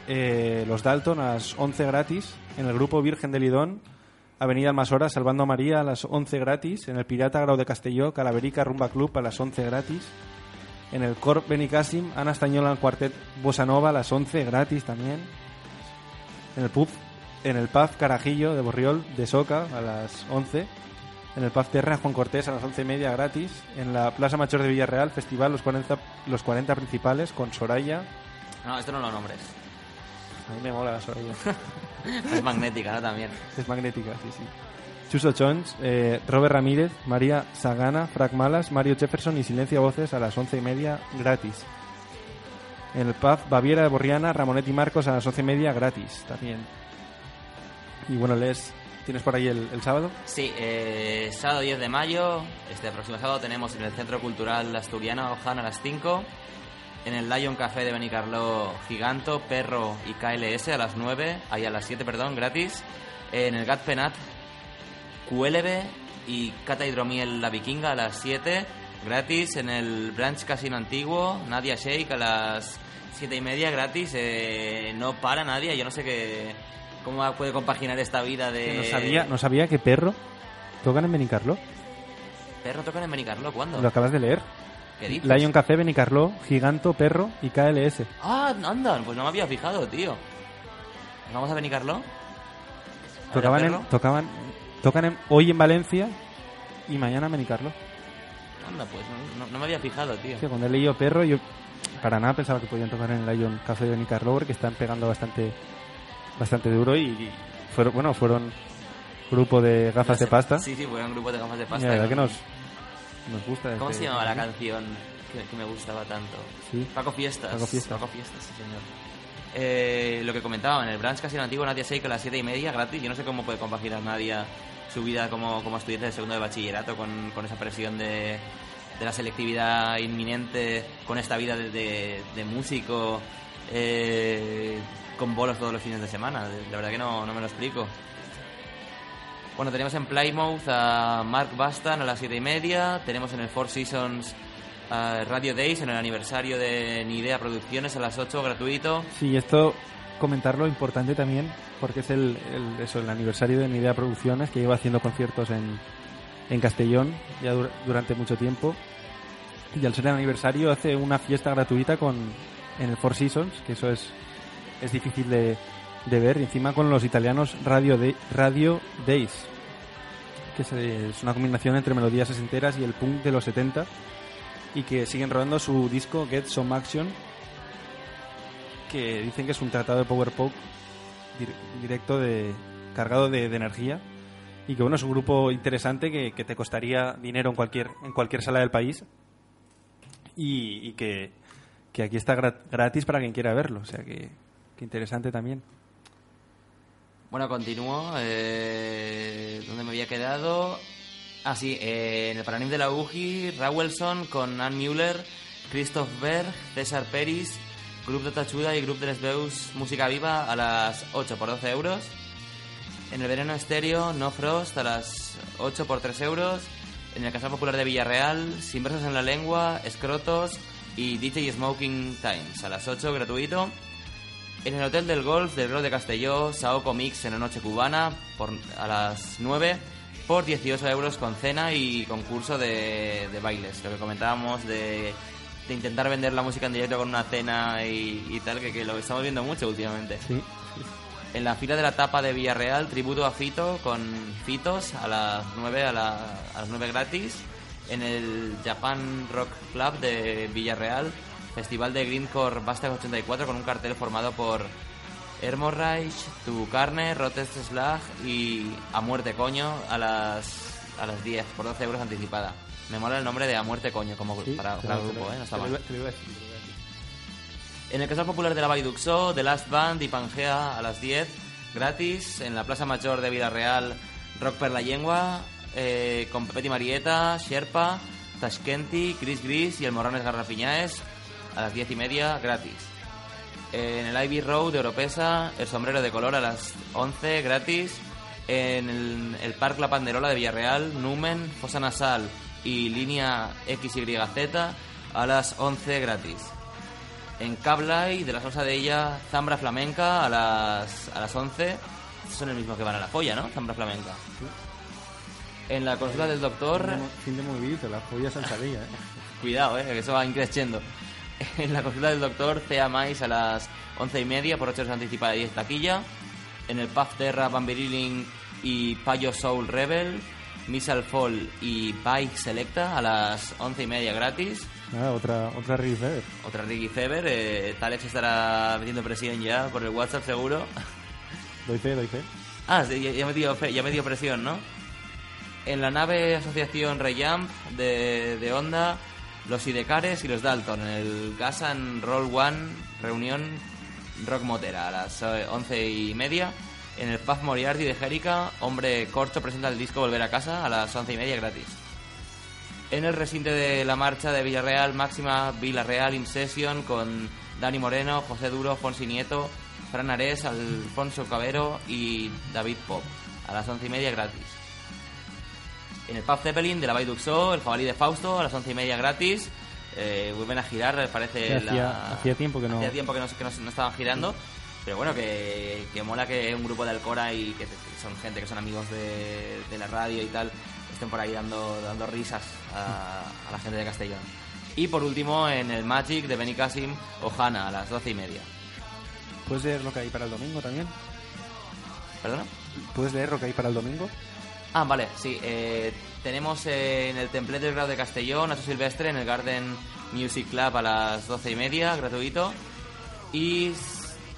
eh, Los Dalton, a las 11 gratis. En el grupo Virgen de Lidón, Avenida Almasora, Salvando a María, a las 11 gratis. En el Pirata Grau de Castelló, Calaverica Rumba Club, a las 11 gratis. En el Corp Benicassim, Ana Estañola, el Cuartet Bossa Nova, a las 11 gratis también. En el pub, en el pub Carajillo de Borriol, de Soca, a las 11. En el pub Terra Juan Cortés, a las 11 y media gratis. En la Plaza Mayor de Villarreal, Festival Los 40, los 40 Principales, con Soraya. No, esto no lo nombres. A mí me mola la Soraya. Es magnética, ¿no? También. Es magnética, sí, sí. Chuso Chons, eh, Robert Ramírez, María Sagana, Frank Malas, Mario Jefferson y Silencio Voces a las once y media gratis. En el pub Baviera de Borriana, Ramonet y Marcos a las once y media gratis también. Y bueno, Les, ¿tienes por ahí el, sábado? Sí, eh, sábado 10 de mayo, este próximo sábado tenemos en el Centro Cultural Asturiano Ojana a las 5, en el Lion Café de Benicarló Giganto, Perro y KLS a las 9, ahí a las 7, perdón, gratis, en el Gat Penat QLB y Cata Hidromiel La Vikinga a las 7, gratis, en el Branch Casino Antiguo, Nadia Shake a las 7 y media, gratis, eh, no para Nadia, yo no sé qué... ¿Cómo puede compaginar esta vida de... Que no, sabía, no sabía que Perro tocan en Benicarló. ¿Perro tocan en Benicarló? ¿Cuándo? Lo acabas de leer. ¿Qué dices? Lion Café, Benicarló, Giganto, Perro y KLS. Ah, anda, pues no me había fijado, tío. ¿Vamos a a Tocaban en, tocaban, tocan en- hoy en Valencia y mañana en Benicarló. Anda, pues no, no- no me había fijado, tío. Sí, cuando he leído Perro, yo para nada pensaba que podían tocar en el Lion Café de Nick Lover, que están pegando bastante bastante duro y, y fueron, bueno, fueron grupo de gafas de pasta. Sí, sí, fue un grupo de gafas de y pasta. la verdad que nos, nos gusta. ¿Cómo este- se llamaba la canción que, que me gustaba tanto? Sí. Paco Fiestas. Paco Fiestas. Paco Fiestas, sí, señor. Eh, lo que comentaba, en el branch casi antiguo, Nadia Seik a las 7 y media gratis. Yo no sé cómo puede compaginar Nadia su vida como, como estudiante de segundo de bachillerato con, con esa presión de, de la selectividad inminente, con esta vida de, de- de músico, eh, con bolos todos los fines de semana. La verdad que no, no me lo explico. Bueno, tenemos en Plymouth a Mark Bastan a las 7 y media. Tenemos en el Four Seasons a Radio Days en el aniversario de Ni Idea Producciones a las 8, gratuito. Sí, esto comentarlo importante también, porque es el, eso, el aniversario de Mi Idea Producciones, que lleva haciendo conciertos en, en Castellón ya dur- durante mucho tiempo. Y al ser el aniversario hace una fiesta gratuita con en el Four Seasons, que eso es, es difícil de, de ver, y encima con los italianos Radio, de, Radio Days, que es, una combinación entre melodías sesenteras y el punk de los 70, y que siguen rodando su disco Get Some Action, que dicen que es un tratado de power pop dir- directo de cargado de, energía y que bueno es un grupo interesante que, que te costaría dinero en cualquier en cualquier sala del país y, y que, que aquí está gra- gratis para quien quiera verlo o sea que, interesante también Bueno, continúo. Eh, ¿Dónde me había quedado? Ah, sí, eh, en el Paranim de la UGI, Rawelson con Ann Müller, Christoph Berg, César Peris, Grup de Tachuda y Grup de Les Veus Música Viva a las 8 por 12 euros. En el Verano Estéreo, No Frost a las 8 por 3 euros. En el Casal Popular de Villarreal, Sin Versos en la Lengua, Escrotos y DJ Smoking Times a las 8 gratuito. En el Hotel del Golf del Reloj de Castelló, Saoko Mix en la noche cubana por, a las 9 por 18 euros con cena y concurso de, de bailes. Lo que comentábamos de, de intentar vender la música en directo con una cena y, y tal, que, que lo estamos viendo mucho últimamente. sí En la fila de la tapa de Villarreal, tributo a Fito con Fitos a las 9, a, la- a las 9 gratis. En el Japan Rock Club de Villarreal, festival de Greencore Bastard 84 con un cartel formado por Hermorreich, Tu Carne, Rotest Slag y A Muerte Coño a las, a las 10 por 12 euros anticipada. Me mola el nombre de A Muerte Coño como Sí, para, te grupo, ¿eh? No está mal. En el Casal Popular de la Vaiduxó, The Last Band y Pangea a las 10, gratis. En la Plaza Mayor de Villarreal, Rock per la Lengua, eh, con Pepeti Marieta, Sherpa, Tashkenti, Chris Gris y el Morrones Garrapiñaes a las 10 y media, gratis. En el Ivy Road de Oropesa, el sombrero de color a las 11, gratis. En el, el Parque La Panderola de Villarreal, Numen, Fosa Nasal y Línea XYZ a las 11, gratis. En Cablay, de la salsa de ella, Zambra Flamenca a las, a las 11. Estos son el mismo que van a la folla, ¿no? Zambra Flamenca. En la consulta del doctor... Fin de la joya salsadilla ¿eh? Cuidado, eh, que eso va increciendo. En la consulta del doctor, Cea Mais a las once y media por 8 horas anticipada y 10 taquilla. En el Puff Terra, Bamberilling y Payo Soul Rebel, Missile Fall y Bike Selecta a las once y media gratis. Nada, otra otra Ricky Feather. Otra Ricky Fever, eh, Talex estará metiendo presión ya por el WhatsApp seguro. doy fe doy fe Ah, sí, ya, ya me dio, fe- ya me dio presión, ¿no? En la nave Asociación Reyamp de, de Honda, los Idecares y los Dalton. En el Gasan Roll One, reunión Rock Motera a las eh, once y media. En el Paz Moriarty de Jerica, Hombre Corcho presenta el disco Volver a Casa a las once y media gratis. En el recinto de la marcha de Villarreal, Máxima Villarreal In Session con Dani Moreno, José Duro, Fonsi Nieto, Fran Ares, Alfonso Cabero y David Pop. A las once y media gratis. En el Pub Zeppelin de la Baiduxo, el jabalí de Fausto, a las once y media gratis. Eh, vuelven a girar, parece. Sí, hacía- la- hacía tiempo que no- Hacía tiempo que no, que no- no estaban girando. Pero bueno, que, que mola que un grupo de Alcora y que, que son gente que son amigos de, de la radio y tal, estén por ahí dando, dando risas a, a la gente de Castellón. Y por último, en el Magic de Benicassim, Ojana, a las doce y media. ¿Puedes leer lo que hay para el domingo también? ¿Perdona? ¿Puedes leer lo que hay para el domingo? Ah, vale, sí. eh, tenemos eh, en el templete del grado de Castellón, Nacho Silvestre, en el Garden Music Club a las doce y media, gratuito. Y,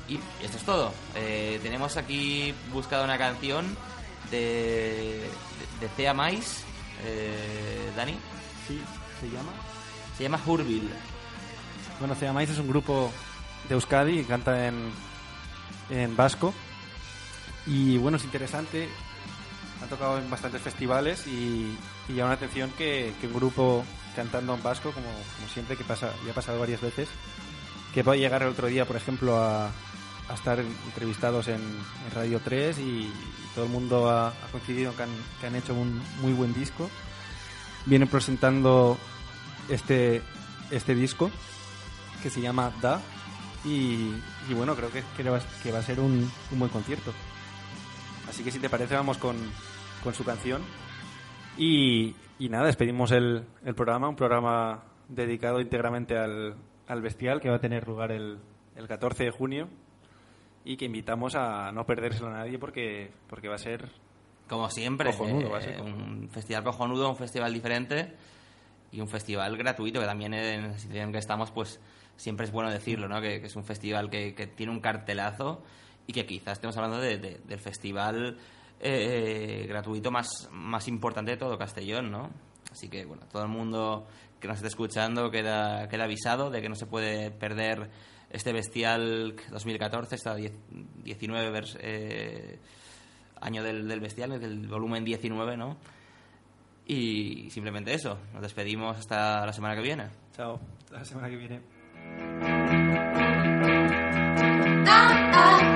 y esto es todo. Eh, tenemos aquí buscado una canción de, de, de Thea Mais, eh, Dani. Sí, se llama. Se llama Hurbil. Bueno, Ceamais es un grupo de Euskadi que canta en, en vasco. Y bueno, es interesante. Han tocado en bastantes festivales y, y llama la atención que, que un grupo cantando en vasco, como, como siempre, que pasa, ya ha pasado varias veces, que va a llegar el otro día, por ejemplo, a, a estar entrevistados en, en Radio 3 y, y todo el mundo ha, ha coincidido que han, que han hecho un muy buen disco. Vienen presentando este, este disco que se llama Da y, y bueno, creo que, que, va, que va a ser un, un buen concierto. Así que si te parece vamos con, con su canción y, y nada, despedimos el, el programa, un programa dedicado íntegramente al, al Bestial que va a tener lugar el, el 14 de junio y que invitamos a no perdérselo a nadie porque, porque va a ser Como siempre, Cojonudo, eh, va a ser cojonudo. un festival cojonudo, un festival diferente y un festival gratuito, que también en la situación en que estamos, pues siempre es bueno decirlo, ¿no? Que, que es un festival que, que tiene un cartelazo y que quizás estemos hablando de- de- del festival eh, gratuito más, más importante de todo Castellón, ¿no? Así que, bueno, todo el mundo que nos esté escuchando queda, queda avisado de que no se puede perder este Bestial 2014, esta die- 19 vers- eh, año del, del Bestial, del volumen 19, ¿no? Y simplemente eso, nos despedimos hasta la semana que viene. Chao, hasta la semana que viene. Ah, ah,